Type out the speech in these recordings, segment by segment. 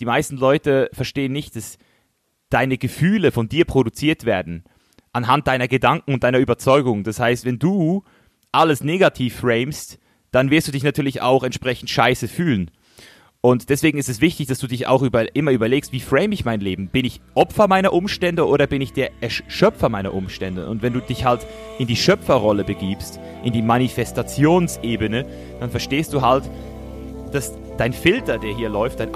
die meisten Leute verstehen nicht, dass deine Gefühle von dir produziert werden anhand deiner Gedanken und deiner Überzeugung. Das heißt, wenn du alles negativ framest, dann wirst du dich natürlich auch entsprechend scheiße fühlen. Und deswegen ist es wichtig, dass du dich auch über, immer überlegst, wie frame ich mein Leben? Bin ich Opfer meiner Umstände oder bin ich der Schöpfer meiner Umstände? Und wenn du dich halt in die Schöpferrolle begibst, in die Manifestationsebene, dann verstehst du halt, dass dein Filter, der hier läuft, dein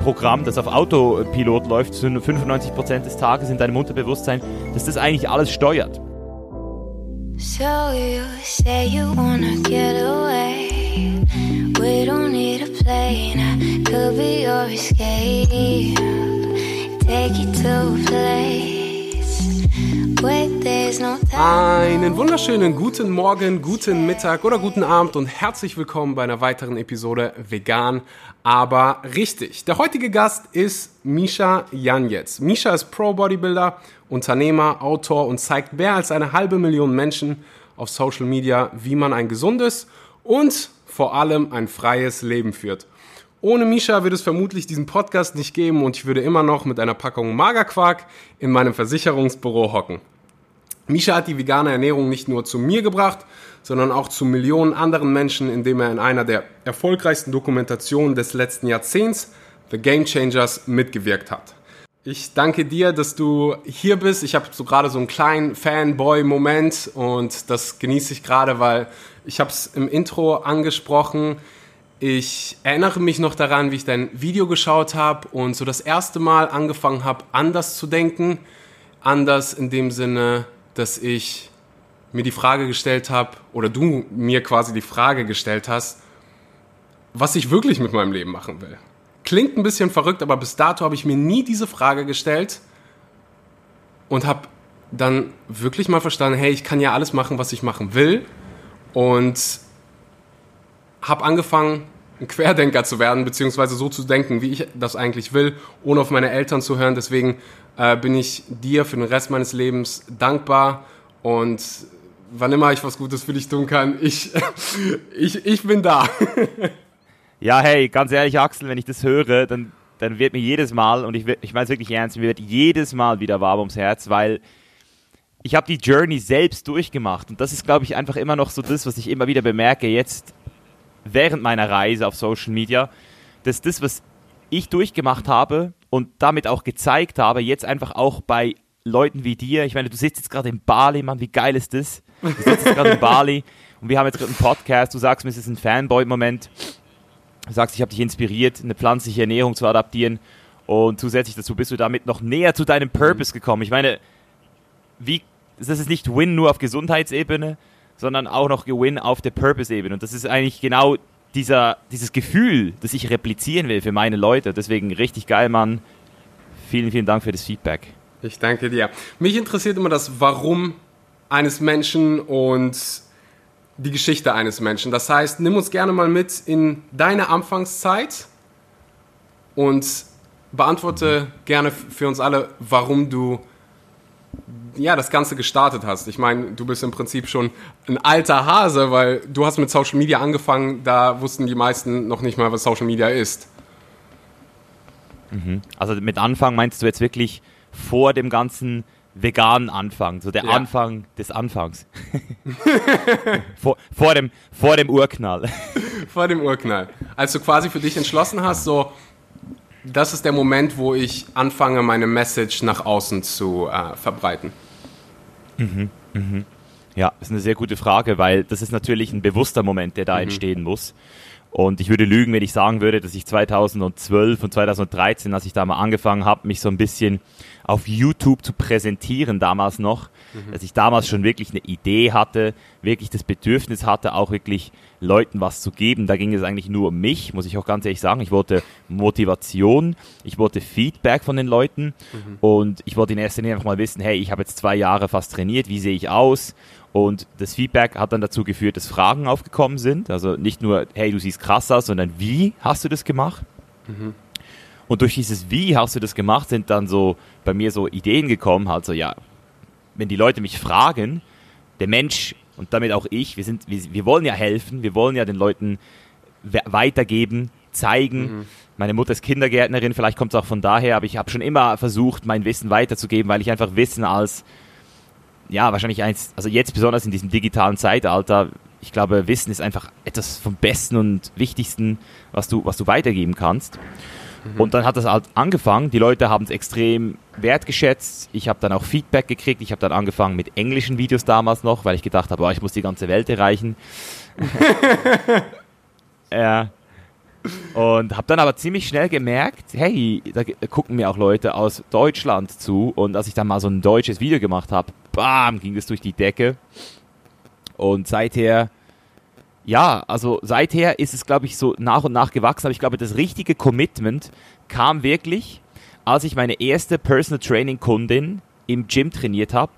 Autoprogramm, das auf Autopilot läuft, zu 95% des Tages in deinem Unterbewusstsein, dass das eigentlich alles steuert. So you say you wanna get away. We don't need a plane. Could be your escape. Take you to a place. Einen wunderschönen guten Morgen, guten Mittag oder guten Abend und herzlich willkommen bei einer weiteren Episode Vegan, aber richtig. Der heutige Gast ist Misha Janjetz. Misha ist Pro-Bodybuilder, Unternehmer, Autor und zeigt mehr als eine halbe Million Menschen auf Social Media, wie man ein gesundes und vor allem ein freies Leben führt. Ohne Misha würde es vermutlich diesen Podcast nicht geben und ich würde immer noch mit einer Packung Magerquark in meinem Versicherungsbüro hocken. Misha hat die vegane Ernährung nicht nur zu mir gebracht, sondern auch zu Millionen anderen Menschen, indem er in einer der erfolgreichsten Dokumentationen des letzten Jahrzehnts, The Game Changers, mitgewirkt hat. Ich danke dir, dass du hier bist. Ich habe so gerade so einen kleinen Fanboy-Moment und das genieße ich gerade, weil ich habe es im Intro angesprochen. Ich erinnere mich noch daran, wie ich dein Video geschaut habe und so das erste Mal angefangen habe, anders zu denken. Anders in dem Sinne, dass ich mir die Frage gestellt habe, oder du mir quasi die Frage gestellt hast, was ich wirklich mit meinem Leben machen will. Klingt ein bisschen verrückt, aber bis dato habe ich mir nie diese Frage gestellt und habe dann wirklich mal verstanden, hey, ich kann ja alles machen, was ich machen will und habe angefangen, ein Querdenker zu werden, beziehungsweise so zu denken, wie ich das eigentlich will, ohne auf meine Eltern zu hören. Deswegen äh, bin ich dir für den Rest meines Lebens dankbar und wann immer ich was Gutes für dich tun kann, ich, ich, ich bin da. ja, hey, ganz ehrlich, Axel, wenn ich das höre, dann, dann wird mir jedes Mal, und ich, ich meine es wirklich ernst, mir wird jedes Mal wieder warm ums Herz, weil ich habe die Journey selbst durchgemacht und das ist, glaube ich, einfach immer noch so das, was ich immer wieder bemerke, jetzt während meiner Reise auf Social Media, dass das, was ich durchgemacht habe und damit auch gezeigt habe, jetzt einfach auch bei Leuten wie dir, ich meine, du sitzt jetzt gerade in Bali, Mann, wie geil ist das? Sitzt jetzt gerade in Bali und wir haben jetzt gerade einen Podcast, du sagst mir, es ist ein Fanboy-Moment, du sagst, ich habe dich inspiriert, eine pflanzliche Ernährung zu adaptieren und zusätzlich dazu bist du damit noch näher zu deinem Purpose gekommen. Ich meine, wie, das ist nicht Win nur auf Gesundheitsebene, sondern auch noch Gewinn auf der Purpose-Ebene. Und das ist eigentlich genau dieser, dieses Gefühl, das ich replizieren will für meine Leute. Deswegen richtig geil, Mann. Vielen, vielen Dank für das Feedback. Ich danke dir. Mich interessiert immer das Warum eines Menschen und die Geschichte eines Menschen. Das heißt, nimm uns gerne mal mit in deine Anfangszeit und beantworte gerne für uns alle, warum du ja, das Ganze gestartet hast. Ich meine, du bist im Prinzip schon ein alter Hase, weil du hast mit Social Media angefangen, da wussten die meisten noch nicht mal, was Social Media ist. Mhm. Also mit Anfang meinst du jetzt wirklich vor dem ganzen veganen Anfang, so der ja. Anfang des Anfangs. vor, vor, dem, vor dem Urknall. vor dem Urknall. Als du quasi für dich entschlossen hast, so, das ist der Moment, wo ich anfange, meine Message nach außen zu äh, verbreiten. Mhm, mhm. Ja, das ist eine sehr gute Frage, weil das ist natürlich ein bewusster Moment, der da mhm. entstehen muss. Und ich würde lügen, wenn ich sagen würde, dass ich 2012 und 2013, als ich da mal angefangen habe, mich so ein bisschen auf YouTube zu präsentieren damals noch, mhm. dass ich damals schon wirklich eine Idee hatte, wirklich das Bedürfnis hatte, auch wirklich Leuten was zu geben. Da ging es eigentlich nur um mich, muss ich auch ganz ehrlich sagen. Ich wollte Motivation, ich wollte Feedback von den Leuten mhm. und ich wollte in erster Linie einfach mal wissen, hey, ich habe jetzt zwei Jahre fast trainiert, wie sehe ich aus? Und das Feedback hat dann dazu geführt, dass Fragen aufgekommen sind. Also nicht nur, hey, du siehst krass aus, sondern wie hast du das gemacht? Mhm. Und durch dieses Wie hast du das gemacht, sind dann so bei mir so Ideen gekommen, halt so, ja, wenn die Leute mich fragen, der Mensch und damit auch ich, wir sind, wir, wir wollen ja helfen, wir wollen ja den Leuten weitergeben, zeigen. Mhm. Meine Mutter ist Kindergärtnerin, vielleicht kommt es auch von daher, aber ich habe schon immer versucht, mein Wissen weiterzugeben, weil ich einfach Wissen als, ja, wahrscheinlich eins, also jetzt besonders in diesem digitalen Zeitalter, ich glaube, Wissen ist einfach etwas vom Besten und Wichtigsten, was du, was du weitergeben kannst. Mhm. Und dann hat das halt angefangen. Die Leute haben es extrem wertgeschätzt. Ich habe dann auch Feedback gekriegt. Ich habe dann angefangen mit englischen Videos damals noch, weil ich gedacht habe, oh, ich muss die ganze Welt erreichen. ja. Und habe dann aber ziemlich schnell gemerkt, hey, da gucken mir auch Leute aus Deutschland zu. Und als ich dann mal so ein deutsches Video gemacht habe, bam, ging das durch die Decke. Und seither, ja, also seither ist es, glaube ich, so nach und nach gewachsen. Aber ich glaube, das richtige Commitment kam wirklich, als ich meine erste Personal Training Kundin im Gym trainiert habe.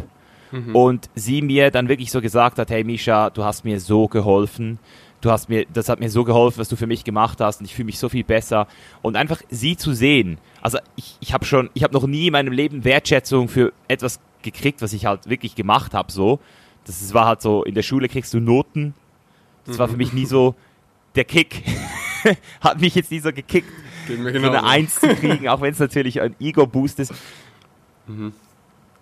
Mhm. Und sie mir dann wirklich so gesagt hat, hey Misha, du hast mir so geholfen du hast mir, das hat mir so geholfen, was du für mich gemacht hast und ich fühle mich so viel besser. Und einfach sie zu sehen. Also ich, ich habe schon, ich habe noch nie in meinem Leben Wertschätzung für etwas gekriegt, was ich halt wirklich gemacht habe. So, das war halt so, in der Schule kriegst du Noten. Das war für mich nie so der Kick. hat mich jetzt nie so gekickt, so eine Eins zu kriegen, auch wenn es natürlich ein Ego-Boost ist. Mhm.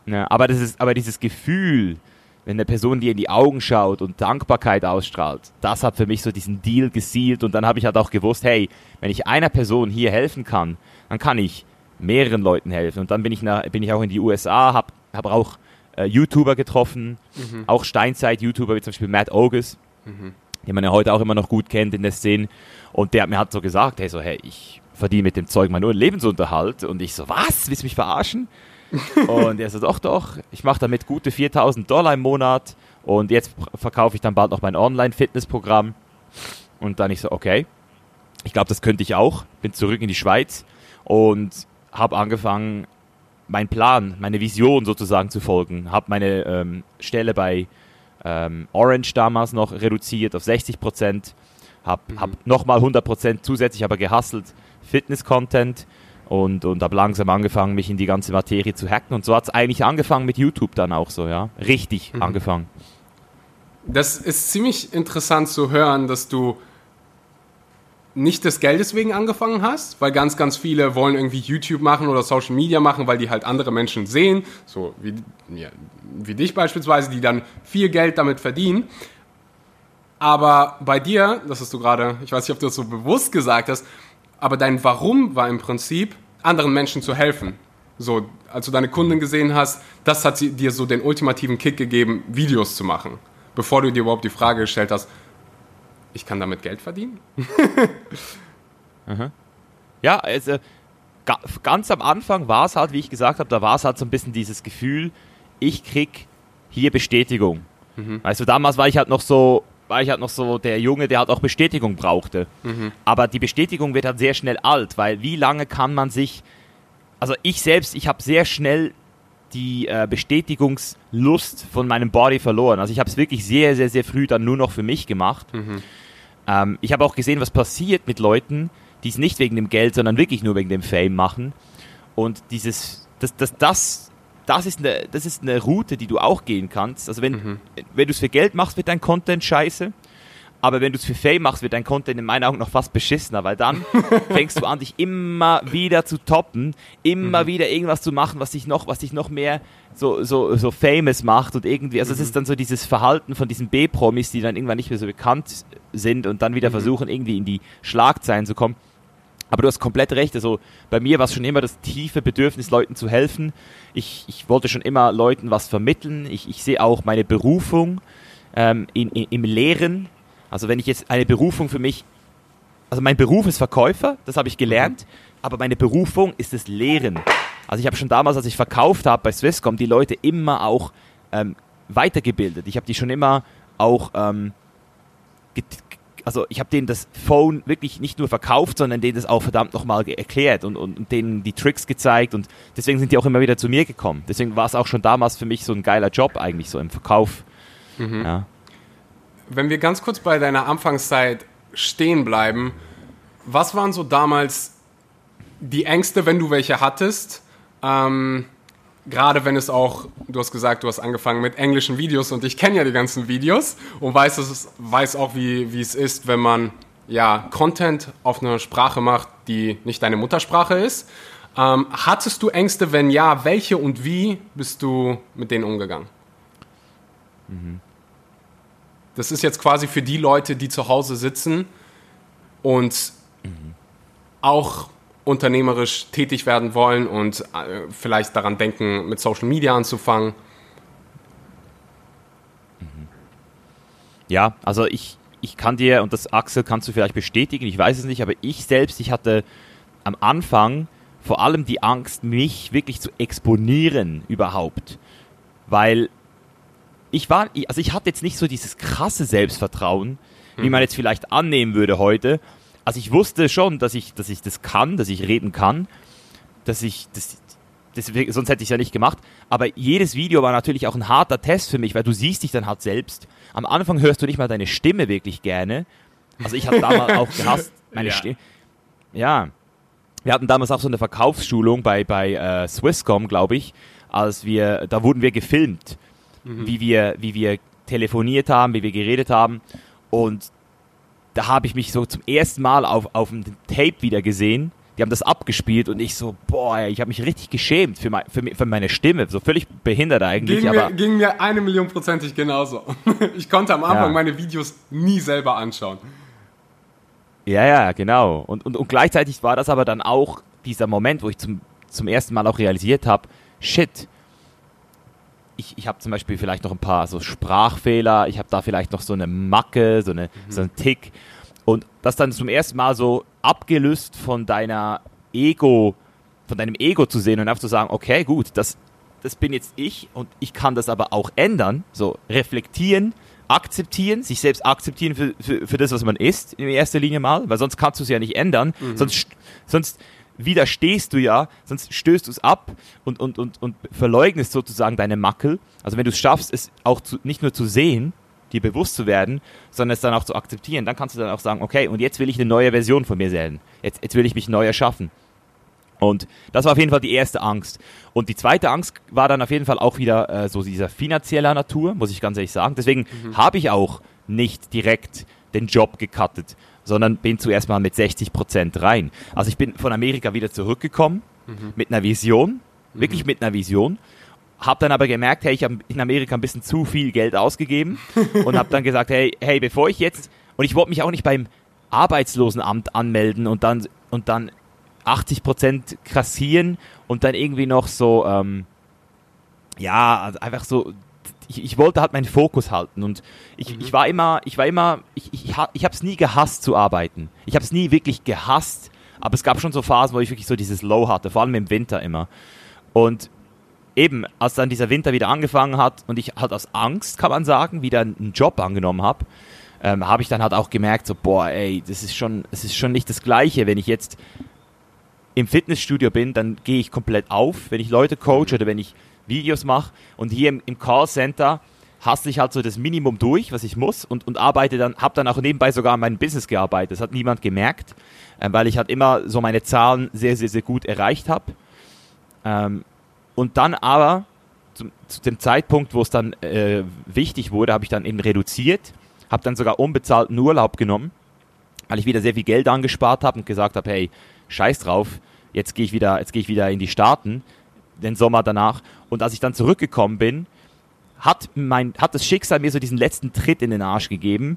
Ja, aber das ist, aber dieses Gefühl, wenn eine Person dir in die Augen schaut und Dankbarkeit ausstrahlt, das hat für mich so diesen Deal gesielt und dann habe ich halt auch gewusst, hey, wenn ich einer Person hier helfen kann, dann kann ich mehreren Leuten helfen und dann bin ich, nach, bin ich auch in die USA, habe hab auch äh, YouTuber getroffen, mhm. auch Steinzeit-YouTuber wie zum Beispiel Matt Ogus, mhm. den man ja heute auch immer noch gut kennt in der Szene und der hat mir halt so gesagt, hey, so, hey, ich verdiene mit dem Zeug mal nur einen Lebensunterhalt und ich so, was, willst du mich verarschen? und er so, doch, doch, ich mache damit gute 4000 Dollar im Monat und jetzt verkaufe ich dann bald noch mein Online-Fitness-Programm. Und dann ich so, okay, ich glaube, das könnte ich auch. Bin zurück in die Schweiz und habe angefangen, meinen Plan, meine Vision sozusagen zu folgen. Habe meine ähm, Stelle bei ähm, Orange damals noch reduziert auf 60 Prozent. Habe mhm. hab nochmal 100 Prozent zusätzlich aber gehustelt. Fitness-Content und, und habe langsam angefangen, mich in die ganze Materie zu hacken. Und so hat es eigentlich angefangen mit YouTube dann auch so, ja. Richtig mhm. angefangen. Das ist ziemlich interessant zu hören, dass du nicht des Geldes wegen angefangen hast, weil ganz, ganz viele wollen irgendwie YouTube machen oder Social Media machen, weil die halt andere Menschen sehen, so wie, ja, wie dich beispielsweise, die dann viel Geld damit verdienen. Aber bei dir, das hast du gerade, ich weiß nicht, ob du das so bewusst gesagt hast, aber dein Warum war im Prinzip, anderen Menschen zu helfen. So, als du deine Kunden gesehen hast, das hat dir so den ultimativen Kick gegeben, Videos zu machen. Bevor du dir überhaupt die Frage gestellt hast, ich kann damit Geld verdienen? ja, also ganz am Anfang war es halt, wie ich gesagt habe, da war es halt so ein bisschen dieses Gefühl, ich krieg hier Bestätigung. Mhm. Weißt du, damals war ich halt noch so, war ich halt noch so der Junge, der halt auch Bestätigung brauchte. Mhm. Aber die Bestätigung wird halt sehr schnell alt, weil wie lange kann man sich, also ich selbst, ich habe sehr schnell die äh, Bestätigungslust von meinem Body verloren. Also ich habe es wirklich sehr, sehr, sehr früh dann nur noch für mich gemacht. Mhm. Ähm, ich habe auch gesehen, was passiert mit Leuten, die es nicht wegen dem Geld, sondern wirklich nur wegen dem Fame machen. Und dieses, das, das, das das ist eine, das ist eine Route, die du auch gehen kannst. Also wenn, mhm. wenn du es für Geld machst, wird dein Content scheiße. Aber wenn du es für Fame machst, wird dein Content in meinen Augen noch fast beschissener, weil dann fängst du an, dich immer wieder zu toppen, immer mhm. wieder irgendwas zu machen, was dich noch, was dich noch mehr so, so, so famous macht und irgendwie, also es mhm. ist dann so dieses Verhalten von diesen B-Promis, die dann irgendwann nicht mehr so bekannt sind und dann wieder mhm. versuchen, irgendwie in die Schlagzeilen zu kommen. Aber du hast komplett recht. Also bei mir war es schon immer das tiefe Bedürfnis, Leuten zu helfen. Ich, ich wollte schon immer Leuten was vermitteln. Ich, ich sehe auch meine Berufung ähm, in, in, im Lehren. Also wenn ich jetzt eine Berufung für mich, also mein Beruf ist Verkäufer, das habe ich gelernt, aber meine Berufung ist das Lehren. Also ich habe schon damals, als ich verkauft habe bei Swisscom, die Leute immer auch ähm, weitergebildet. Ich habe die schon immer auch ähm, also ich habe denen das Phone wirklich nicht nur verkauft, sondern denen das auch verdammt nochmal erklärt und, und, und, denen die Tricks gezeigt und deswegen sind die auch immer wieder zu mir gekommen. Deswegen war es auch schon damals für mich so ein geiler Job eigentlich, so im Verkauf. Mhm. Ja. Wenn wir ganz kurz bei deiner Anfangszeit stehen bleiben, was waren so damals die Ängste, wenn du welche hattest? Ähm, gerade wenn es auch, du hast gesagt, du hast angefangen mit englischen Videos und ich kenne ja die ganzen Videos und weiß, es, weiß auch, wie, wie es ist, wenn man ja Content auf einer Sprache macht, die nicht deine Muttersprache ist. Ähm, hattest du Ängste? Wenn ja, welche und wie bist du mit denen umgegangen? Mhm. Das ist jetzt quasi für die Leute, die zu Hause sitzen und mhm. auch unternehmerisch tätig werden wollen und äh, vielleicht daran denken, mit Social Media anzufangen. Ja, also ich, ich kann dir, und das Axel kannst du vielleicht bestätigen, ich weiß es nicht, aber ich selbst, ich hatte am Anfang vor allem die Angst, mich wirklich zu exponieren überhaupt. Weil ich war, also ich hatte jetzt nicht so dieses krasse Selbstvertrauen, wie mhm. man jetzt vielleicht annehmen würde heute. Also ich wusste schon, dass ich, dass ich das kann, dass ich reden kann, dass ich, das, das, sonst hätte ich es ja nicht gemacht. Aber jedes Video war natürlich auch ein harter Test für mich, weil du siehst dich dann halt selbst. Am Anfang hörst du nicht mal deine Stimme wirklich gerne. Also ich habe damals auch gehasst, meine ja. Stimme. Ja, wir hatten damals auch so eine Verkaufsschulung bei, bei äh, Swisscom, glaube ich, als wir, da wurden wir gefilmt, mhm. wie, wir, wie wir telefoniert haben, wie wir geredet haben. Und da habe ich mich so zum ersten Mal auf, auf dem Tape wieder gesehen. Die haben das abgespielt und ich so, boah, ich habe mich richtig geschämt für, mein, für, für, meine Stimme. So völlig behindert eigentlich. Ging, aber mir, ging mir eine Million prozentig genauso. Ich konnte am Anfang ja. meine Videos nie selber anschauen. Ja, ja, genau. Und, und, und gleichzeitig war das aber dann auch dieser Moment, wo ich zum, zum ersten Mal auch realisiert habe, shit, ich, ich habe zum Beispiel vielleicht noch ein paar so Sprachfehler, ich habe da vielleicht noch so eine Macke, so, eine, mhm. so einen Tick. Und das dann zum ersten Mal so abgelöst von deiner Ego, von deinem Ego zu sehen und einfach zu sagen, okay, gut, das, das bin jetzt ich und ich kann das aber auch ändern, so reflektieren, akzeptieren, sich selbst akzeptieren für, für, für das, was man ist, in erster Linie mal, weil sonst kannst du es ja nicht ändern. Mhm. Sonst, sonst widerstehst du ja, sonst stößt du es ab und, und, und, und verleugnest sozusagen deine Mackel. Also wenn du es schaffst, es auch zu, nicht nur zu sehen, dir bewusst zu werden, sondern es dann auch zu akzeptieren, dann kannst du dann auch sagen, okay, und jetzt will ich eine neue Version von mir sehen. Jetzt, jetzt will ich mich neu erschaffen. Und das war auf jeden Fall die erste Angst. Und die zweite Angst war dann auf jeden Fall auch wieder äh, so dieser finanzieller Natur, muss ich ganz ehrlich sagen. Deswegen mhm. habe ich auch nicht direkt den Job gecuttet, sondern bin zuerst mal mit 60 Prozent rein. Also ich bin von Amerika wieder zurückgekommen mhm. mit einer Vision, mhm. wirklich mit einer Vision. Hab dann aber gemerkt, hey, ich habe in Amerika ein bisschen zu viel Geld ausgegeben und habe dann gesagt, hey, hey, bevor ich jetzt und ich wollte mich auch nicht beim Arbeitslosenamt anmelden und dann und dann 80 Prozent kassieren und dann irgendwie noch so, ähm, ja, also einfach so, ich, ich, wollte halt meinen Fokus halten und ich, mhm. ich war immer, ich war immer, ich, ich, ich habe es nie gehasst zu arbeiten. Ich habe es nie wirklich gehasst, aber es gab schon so Phasen, wo ich wirklich so dieses Low hatte, vor allem im Winter immer. Und eben, als dann dieser Winter wieder angefangen hat und ich halt aus Angst, kann man sagen, wieder einen Job angenommen habe, ähm, habe ich dann halt auch gemerkt, so, boah, ey, das ist schon, es ist schon nicht das Gleiche, wenn ich jetzt im Fitnessstudio bin, dann gehe ich komplett auf, wenn ich Leute coach oder wenn ich Videos mache. Und hier im, im Callcenter hasse ich halt so das Minimum durch, was ich muss und, und arbeite dann, habe dann auch nebenbei sogar an meinem Business gearbeitet. Das hat niemand gemerkt, äh, weil ich halt immer so meine Zahlen sehr, sehr, sehr gut erreicht habe. Ähm, und dann aber zu, zu, dem Zeitpunkt, wo es dann äh, wichtig wurde, habe ich dann eben reduziert, habe dann sogar unbezahlten Urlaub genommen, weil ich wieder sehr viel Geld angespart habe und gesagt habe, hey, scheiß drauf, jetzt gehe ich wieder, jetzt gehe ich wieder in die Staaten, den Sommer danach. Und als ich dann zurückgekommen bin, hat mein, hat das Schicksal mir so diesen letzten Tritt in den Arsch gegeben,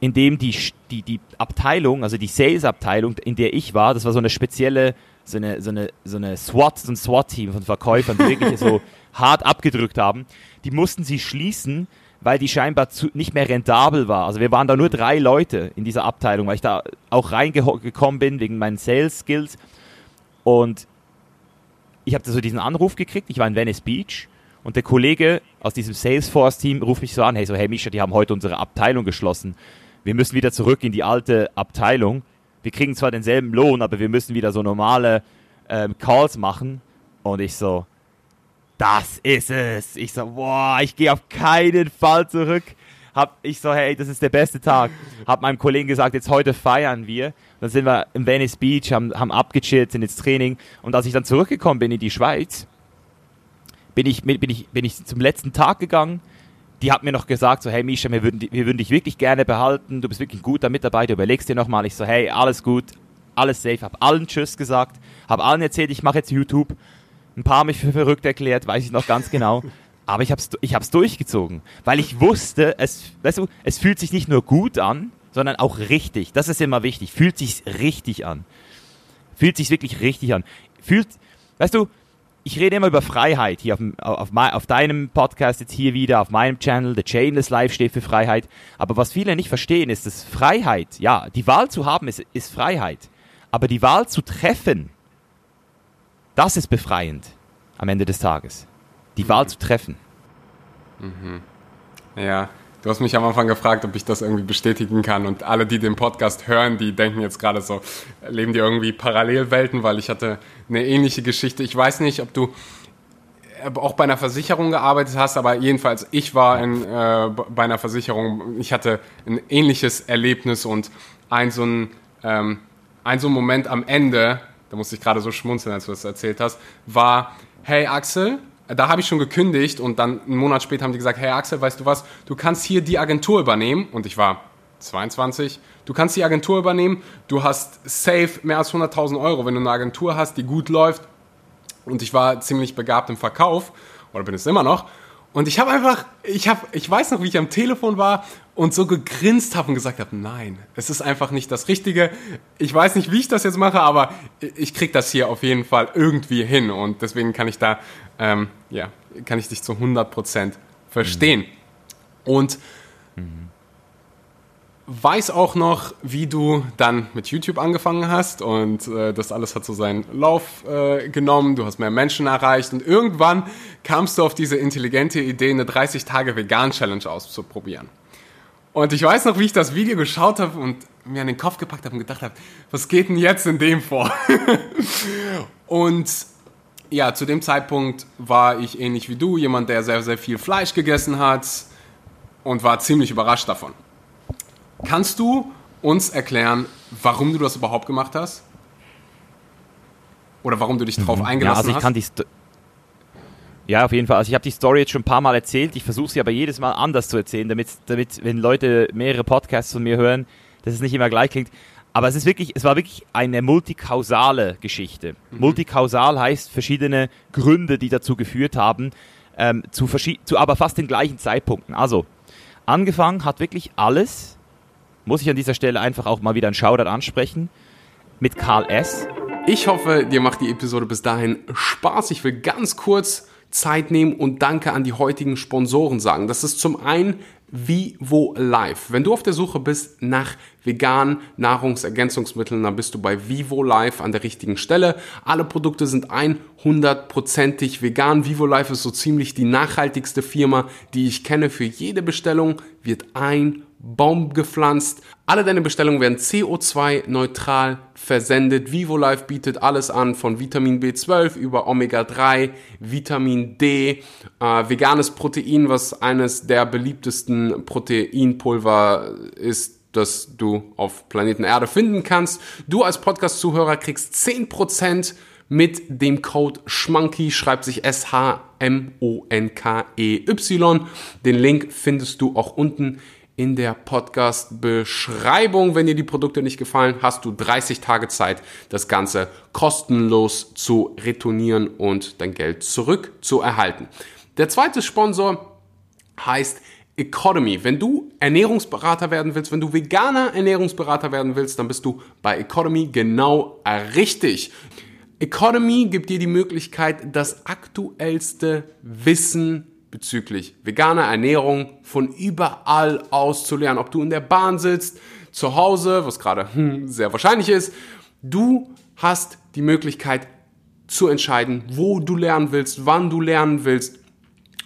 in dem die, die, die Abteilung, also die Sales-Abteilung, in der ich war, das war so eine spezielle, so eine, so eine, so eine SWAT, so ein SWAT-Team von Verkäufern, die wirklich so hart abgedrückt haben, die mussten sie schließen, weil die scheinbar zu, nicht mehr rentabel war. Also wir waren da nur drei Leute in dieser Abteilung, weil ich da auch reingekommen bin wegen meinen Sales Skills. Und ich habe so diesen Anruf gekriegt, ich war in Venice Beach und der Kollege aus diesem Salesforce-Team ruft mich so an, hey, so, hey Misha, die haben heute unsere Abteilung geschlossen. Wir müssen wieder zurück in die alte Abteilung. Wir kriegen zwar denselben Lohn, aber wir müssen wieder so normale ähm, Calls machen. Und ich so, das ist es. Ich so, boah, ich gehe auf keinen Fall zurück. Hab ich so, hey, das ist der beste Tag. Hab meinem Kollegen gesagt, jetzt heute feiern wir. Dann sind wir im Venice Beach, haben, haben abgechillt, sind ins Training. Und als ich dann zurückgekommen bin in die Schweiz, bin ich, bin ich, bin ich zum letzten Tag gegangen. die hat mir noch gesagt, so, hey Misha, wir würden, wir würden dich wirklich gerne behalten, du bist wirklich ein guter Mitarbeiter, überlegst dir nochmal. Ich so, hey, alles gut, alles safe, hab allen Tschüss gesagt, hab allen erzählt, ich mache jetzt YouTube. Ein paar haben mich für verrückt erklärt, weiß ich noch ganz genau. Aber ich hab's, ich hab's durchgezogen, weil ich wusste, es, weißt du, es fühlt sich nicht nur gut an, sondern auch richtig. Das ist immer wichtig. Fühlt sich richtig an. Fühlt sich wirklich richtig an. Fühlt, weißt du, ich rede immer über Freiheit hier auf, auf, auf, deinem Podcast jetzt hier wieder, auf meinem Channel. The Chainless Life steht für Freiheit. Aber was viele nicht verstehen, ist, dass Freiheit, ja, die Wahl zu haben ist, ist Freiheit. Aber die Wahl zu treffen, das ist befreiend am Ende des Tages. Die Wahl zu treffen. Mhm. Ja, Du hast mich am Anfang gefragt, ob ich das irgendwie bestätigen kann. Und alle, die den Podcast hören, die denken jetzt gerade so, leben die irgendwie Parallelwelten, weil ich hatte eine ähnliche Geschichte. Ich weiß nicht, ob du auch bei einer Versicherung gearbeitet hast, aber jedenfalls ich war in, äh, bei einer Versicherung. Ich hatte ein ähnliches Erlebnis und ein so ein, ähm, ein so ein Moment am Ende, da musste ich gerade so schmunzeln, als du das erzählt hast, war, hey Axel, da habe ich schon gekündigt und dann einen Monat später haben die gesagt, hey Axel, weißt du was, du kannst hier die Agentur übernehmen. Und ich war 22, du kannst die Agentur übernehmen, du hast safe mehr als 100.000 Euro, wenn du eine Agentur hast, die gut läuft. Und ich war ziemlich begabt im Verkauf oder bin es immer noch und ich habe einfach, ich habe, ich weiß noch, wie ich am Telefon war und so gegrinst habe und gesagt habe, nein, es ist einfach nicht das Richtige. Ich weiß nicht, wie ich das jetzt mache, aber ich krieg das hier auf jeden Fall irgendwie hin und deswegen kann ich da, ähm, ja, kann ich dich zu 100% verstehen. Mhm. Und mhm weiß auch noch, wie du dann mit YouTube angefangen hast und äh, das alles hat so seinen Lauf äh, genommen. Du hast mehr Menschen erreicht und irgendwann kamst du auf diese intelligente Idee, eine 30-Tage-Vegan-Challenge auszuprobieren. Und ich weiß noch, wie ich das Video geschaut habe und mir an den Kopf gepackt habe und gedacht habe, was geht denn jetzt in dem vor? und ja, zu dem Zeitpunkt war ich ähnlich wie du, jemand, der sehr, sehr viel Fleisch gegessen hat und war ziemlich überrascht davon. Kannst du uns erklären, warum du das überhaupt gemacht hast? Oder warum du dich darauf mhm. eingelassen ja, also ich hast? Kann die ja, auf jeden Fall. Also ich habe die Story jetzt schon ein paar Mal erzählt. Ich versuche sie aber jedes Mal anders zu erzählen, damit, damit, wenn Leute mehrere Podcasts von mir hören, dass es nicht immer gleich klingt. Aber es ist wirklich, es war wirklich eine multikausale Geschichte. Mhm. Multikausal heißt verschiedene Gründe, die dazu geführt haben, ähm, zu, zu aber fast den gleichen Zeitpunkten. Also, angefangen hat wirklich alles muss ich an dieser Stelle einfach auch mal wieder einen Shoutout ansprechen, mit Karl S. Ich hoffe, dir macht die Episode bis dahin Spaß. Ich will ganz kurz Zeit nehmen und Danke an die heutigen Sponsoren sagen. Das ist zum einen Vivo Life. Wenn du auf der Suche bist nach veganen Nahrungsergänzungsmitteln, dann bist du bei Vivo Life an der richtigen Stelle. Alle Produkte sind 100%ig vegan. Vivo Life ist so ziemlich die nachhaltigste Firma, die ich kenne. Für jede Bestellung wird ein Baum gepflanzt. Alle deine Bestellungen werden CO2-neutral versendet. VivoLife bietet alles an, von Vitamin B12 über Omega-3, Vitamin D, äh, veganes Protein, was eines der beliebtesten Proteinpulver ist, das du auf Planeten Erde finden kannst. Du als Podcast-Zuhörer kriegst 10% mit dem Code SCHMANKY, schreibt sich S-H-M-O-N-K-E-Y. Den Link findest du auch unten in der Podcast-Beschreibung. Wenn dir die Produkte nicht gefallen, hast du 30 Tage Zeit, das Ganze kostenlos zu retournieren und dein Geld zurück zu erhalten. Der zweite Sponsor heißt Economy. Wenn du Ernährungsberater werden willst, wenn du veganer Ernährungsberater werden willst, dann bist du bei Economy genau richtig. Economy gibt dir die Möglichkeit, das aktuellste Wissen bezüglich veganer Ernährung von überall aus zu lernen. Ob du in der Bahn sitzt, zu Hause, was gerade hm, sehr wahrscheinlich ist, du hast die Möglichkeit zu entscheiden, wo du lernen willst, wann du lernen willst.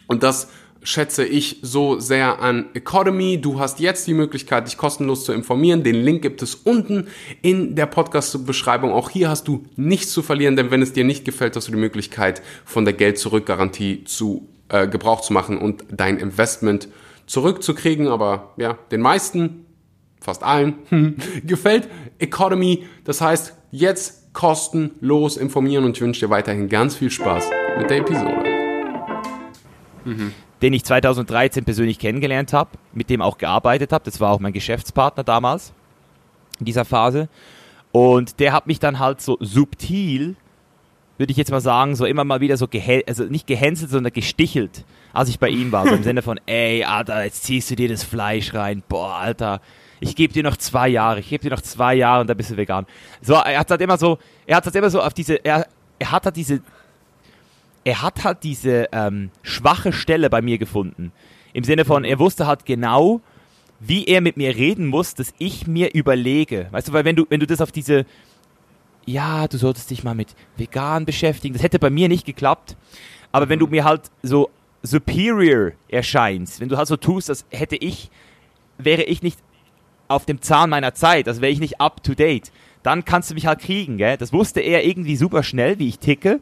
Und das schätze ich so sehr an Economy. Du hast jetzt die Möglichkeit, dich kostenlos zu informieren. Den Link gibt es unten in der Podcast-Beschreibung. Auch hier hast du nichts zu verlieren, denn wenn es dir nicht gefällt, hast du die Möglichkeit, von der Geld-Zurück-Garantie zu äh, Gebrauch zu machen und dein Investment zurückzukriegen. Aber ja, den meisten, fast allen, gefällt Economy. Das heißt, jetzt kostenlos informieren und ich wünsche dir weiterhin ganz viel Spaß mit der Episode. Mhm. den ich 2013 persönlich kennengelernt habe, mit dem auch gearbeitet habe. Das war auch mein Geschäftspartner damals in dieser Phase. Und der hat mich dann halt so subtil, würde ich jetzt mal sagen, so immer mal wieder so, also nicht gehänselt, sondern gestichelt, als ich bei ihm war. So im Sinne von, ey, Alter, jetzt ziehst du dir das Fleisch rein. Boah, Alter, ich gebe dir noch zwei Jahre, ich gebe dir noch zwei Jahre und dann bist du vegan. So, er hat halt immer so, er hat halt immer so auf diese, er, er hat halt diese, er hat halt diese ähm, schwache Stelle bei mir gefunden. Im Sinne von, er wusste halt genau, wie er mit mir reden muss, dass ich mir überlege. Weißt du, weil wenn du, wenn du das auf diese, ja, du solltest dich mal mit vegan beschäftigen, das hätte bei mir nicht geklappt. Aber wenn du mir halt so superior erscheinst, wenn du halt so tust, als hätte ich, wäre ich nicht auf dem Zahn meiner Zeit, also wäre ich nicht up to date, dann kannst du mich halt kriegen, gell? Das wusste er irgendwie super schnell, wie ich ticke.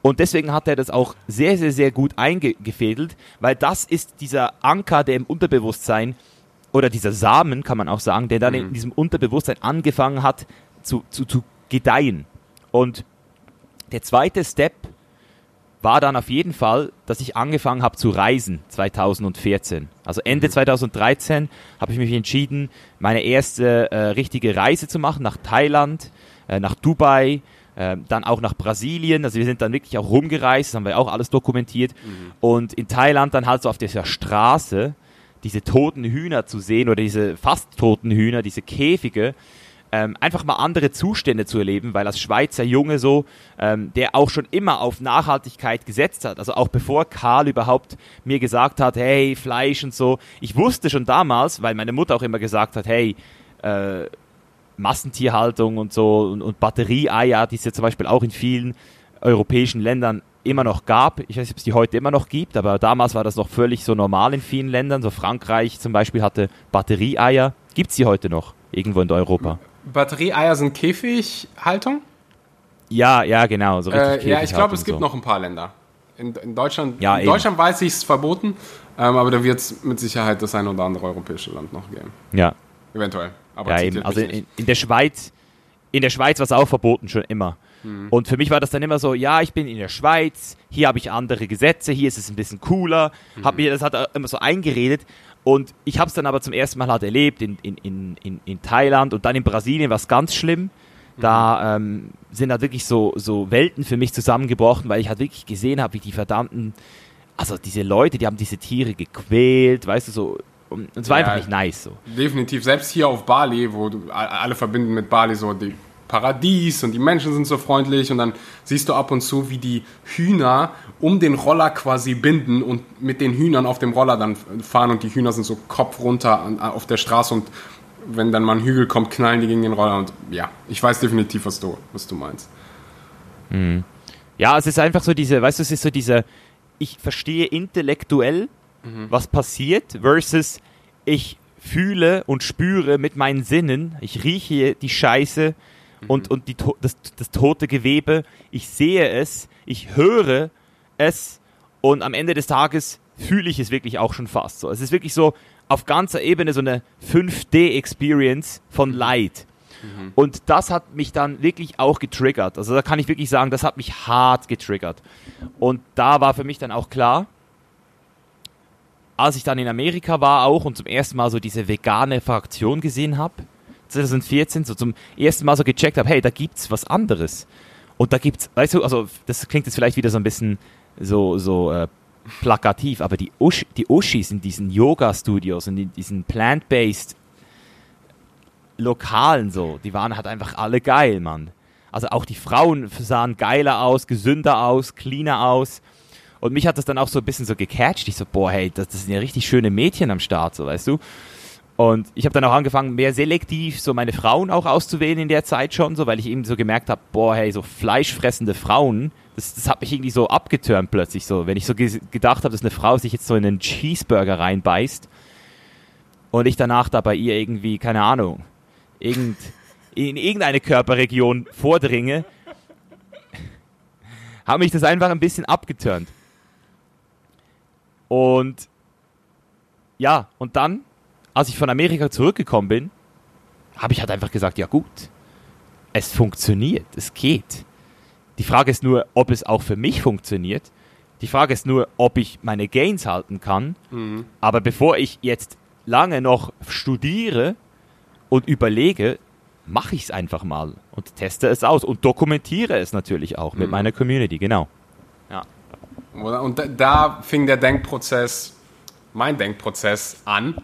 Und deswegen hat er das auch sehr, sehr, sehr gut eingefädelt, weil das ist dieser Anker, der im Unterbewusstsein, oder dieser Samen, kann man auch sagen, der dann mhm. in diesem Unterbewusstsein angefangen hat zu, zu, zu gedeihen. Und der zweite Step war dann auf jeden Fall, dass ich angefangen habe zu reisen 2014. Also Ende 2013 mhm. habe ich mich entschieden, meine erste äh, richtige Reise zu machen nach Thailand, äh, nach Dubai, äh, dann auch nach Brasilien. Also wir sind dann wirklich auch rumgereist, das haben wir auch alles dokumentiert. Mhm. Und in Thailand dann halt so auf dieser Straße diese toten Hühner zu sehen oder diese fast toten Hühner, diese Käfige ähm, einfach mal andere Zustände zu erleben, weil als Schweizer Junge so, ähm, der auch schon immer auf Nachhaltigkeit gesetzt hat, also auch bevor Karl überhaupt mir gesagt hat, hey, Fleisch und so, ich wusste schon damals, weil meine Mutter auch immer gesagt hat, hey, äh, Massentierhaltung und so und, und Batterieeier, die es ja zum Beispiel auch in vielen europäischen Ländern immer noch gab. Ich weiß nicht, ob es die heute immer noch gibt, aber damals war das noch völlig so normal in vielen Ländern. So Frankreich zum Beispiel hatte Batterieeier. Gibt es die heute noch irgendwo in Europa? Batterieeier sind Käfighaltung? Ja, ja, genau. So richtig äh, ja, ich glaube, es gibt so. noch ein paar Länder. In, in Deutschland, ja, in Deutschland weiß ich es verboten, ähm, aber da wird es mit Sicherheit das ein oder andere europäische Land noch geben. Ja. Eventuell. Aber ja, eben. Also in, in, der Schweiz, in der Schweiz war es auch verboten schon immer. Hm. Und für mich war das dann immer so, ja, ich bin in der Schweiz, hier habe ich andere Gesetze, hier ist es ein bisschen cooler. Hm. Hab mir das hat immer so eingeredet. Und ich habe es dann aber zum ersten Mal halt erlebt in, in, in, in, Thailand und dann in Brasilien war es ganz schlimm. Da ähm, sind halt wirklich so, so Welten für mich zusammengebrochen, weil ich halt wirklich gesehen habe, wie die verdammten, also diese Leute, die haben diese Tiere gequält, weißt du, so. Und es war ja, einfach nicht nice so. Definitiv, selbst hier auf Bali, wo du, alle verbinden mit Bali so die Paradies und die Menschen sind so freundlich und dann siehst du ab und zu, wie die Hühner um den Roller quasi binden und mit den Hühnern auf dem Roller dann fahren und die Hühner sind so Kopf runter auf der Straße und wenn dann mal ein Hügel kommt, knallen die gegen den Roller und ja, ich weiß definitiv, was du, was du meinst. Mhm. Ja, es ist einfach so diese, weißt du, es ist so diese, ich verstehe intellektuell, mhm. was passiert, versus ich fühle und spüre mit meinen Sinnen, ich rieche die Scheiße, und, und die, das, das tote Gewebe. Ich sehe es, ich höre es und am Ende des Tages fühle ich es wirklich auch schon fast so. Es ist wirklich so auf ganzer Ebene so eine 5D-Experience von mhm. Leid. Mhm. Und das hat mich dann wirklich auch getriggert. Also da kann ich wirklich sagen, das hat mich hart getriggert. Und da war für mich dann auch klar, als ich dann in Amerika war auch und zum ersten Mal so diese vegane Fraktion gesehen habe, 2014 so zum ersten Mal so gecheckt habe, hey, da gibt's was anderes. Und da gibt's, weißt du, also das klingt jetzt vielleicht wieder so ein bisschen so, so äh, plakativ, aber die, Usch, die Uschis in diesen Yoga-Studios und in diesen plant-based Lokalen so, die waren halt einfach alle geil, Mann. Also auch die Frauen sahen geiler aus, gesünder aus, cleaner aus. Und mich hat das dann auch so ein bisschen so gecatcht. Ich so, boah, hey, das, das sind ja richtig schöne Mädchen am Start, so, weißt du. Und ich habe dann auch angefangen, mehr selektiv so meine Frauen auch auszuwählen in der Zeit schon, so weil ich eben so gemerkt habe, boah, hey, so fleischfressende Frauen, das, das hat mich irgendwie so abgetürmt plötzlich so. Wenn ich so ge gedacht habe, dass eine Frau sich jetzt so in einen Cheeseburger reinbeißt und ich danach da bei ihr irgendwie, keine Ahnung, irgend, in irgendeine Körperregion vordringe, hat mich das einfach ein bisschen abgetürnt. Und ja, und dann als ich von Amerika zurückgekommen bin, habe ich halt einfach gesagt, ja gut, es funktioniert, es geht. Die Frage ist nur, ob es auch für mich funktioniert. Die Frage ist nur, ob ich meine Gains halten kann. Mhm. Aber bevor ich jetzt lange noch studiere und überlege, mache ich es einfach mal und teste es aus und dokumentiere es natürlich auch mit mhm. meiner Community, genau. Ja. Und da, da fing der Denkprozess, mein Denkprozess an,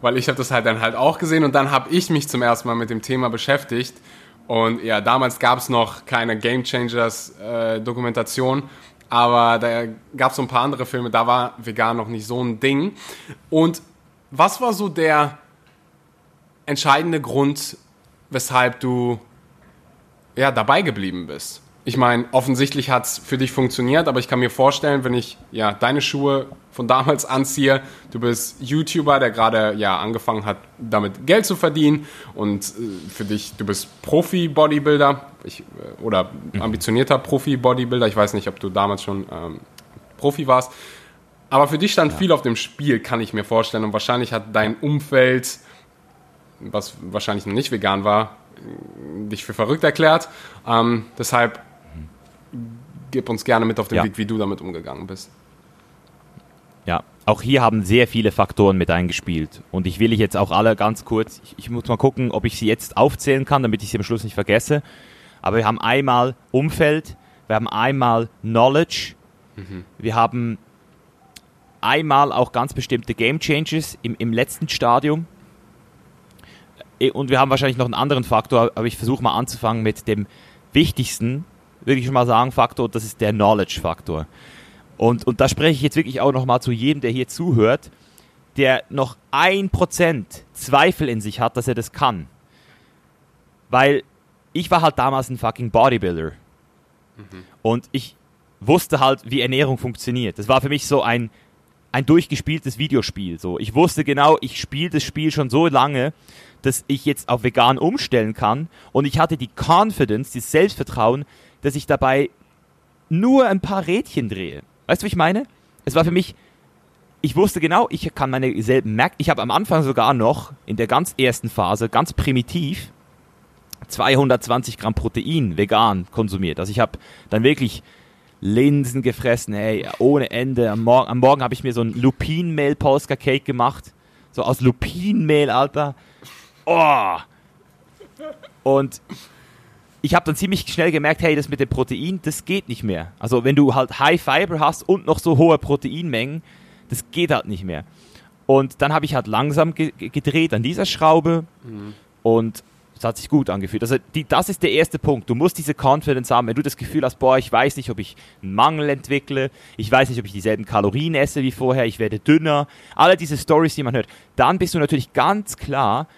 weil ich habe das halt dann halt auch gesehen und dann habe ich mich zum ersten Mal mit dem Thema beschäftigt und ja, damals gab es noch keine Game Changers äh, Dokumentation, aber da gab es so ein paar andere Filme, da war vegan noch nicht so ein Ding. Und was war so der entscheidende Grund, weshalb du ja, dabei geblieben bist? Ich meine, offensichtlich hat es für dich funktioniert, aber ich kann mir vorstellen, wenn ich ja deine Schuhe von damals anziehe, du bist YouTuber, der gerade ja angefangen hat, damit Geld zu verdienen und äh, für dich, du bist Profi-Bodybuilder ich, äh, oder mhm. ambitionierter Profi-Bodybuilder. Ich weiß nicht, ob du damals schon ähm, Profi warst. Aber für dich stand ja. viel auf dem Spiel, kann ich mir vorstellen. Und wahrscheinlich hat dein Umfeld, was wahrscheinlich noch nicht vegan war, dich für verrückt erklärt. Ähm, deshalb gib uns gerne mit auf den ja. Weg, wie du damit umgegangen bist. Ja, auch hier haben sehr viele Faktoren mit eingespielt. Und ich will ich jetzt auch alle ganz kurz, ich, ich muss mal gucken, ob ich sie jetzt aufzählen kann, damit ich sie am Schluss nicht vergesse. Aber wir haben einmal Umfeld, wir haben einmal Knowledge, mhm. wir haben einmal auch ganz bestimmte Game Changes im, im letzten Stadium. Äh, und wir haben wahrscheinlich noch einen anderen Faktor, aber ich versuche mal anzufangen mit dem wichtigsten, würde ich schon mal sagen, Faktor, das ist der Knowledge-Faktor. Und, und da spreche ich jetzt wirklich auch nochmal zu jedem, der hier zuhört, der noch ein Prozent Zweifel in sich hat, dass er das kann. Weil ich war halt damals ein fucking Bodybuilder. Mhm. Und ich wusste halt, wie Ernährung funktioniert. Das war für mich so ein, ein durchgespieltes Videospiel. So, ich wusste genau, ich spiele das Spiel schon so lange, dass ich jetzt auf vegan umstellen kann. Und ich hatte die Confidence, das Selbstvertrauen, dass ich dabei nur ein paar Rädchen drehe. Weißt du, was ich meine? Es war für mich, ich wusste genau, ich kann meine selben Merk. Ich habe am Anfang sogar noch in der ganz ersten Phase, ganz primitiv, 220 Gramm Protein vegan konsumiert. Also ich habe dann wirklich Linsen gefressen, ey, ohne Ende. Am Morgen, am Morgen habe ich mir so ein Lupinmehl Polska Cake gemacht. So aus Lupinmehl, Alter. Oh! Und ich habe dann ziemlich schnell gemerkt, hey, das mit dem Protein, das geht nicht mehr. Also wenn du halt High Fiber hast und noch so hohe Proteinmengen, das geht halt nicht mehr. Und dann habe ich halt langsam ge gedreht an dieser Schraube mhm. und das hat sich gut angefühlt. Also die, das ist der erste Punkt. Du musst diese Confidence haben, wenn du das Gefühl hast, boah, ich weiß nicht, ob ich einen Mangel entwickle, ich weiß nicht, ob ich dieselben Kalorien esse wie vorher, ich werde dünner. Alle diese Stories, die man hört. Dann bist du natürlich ganz klar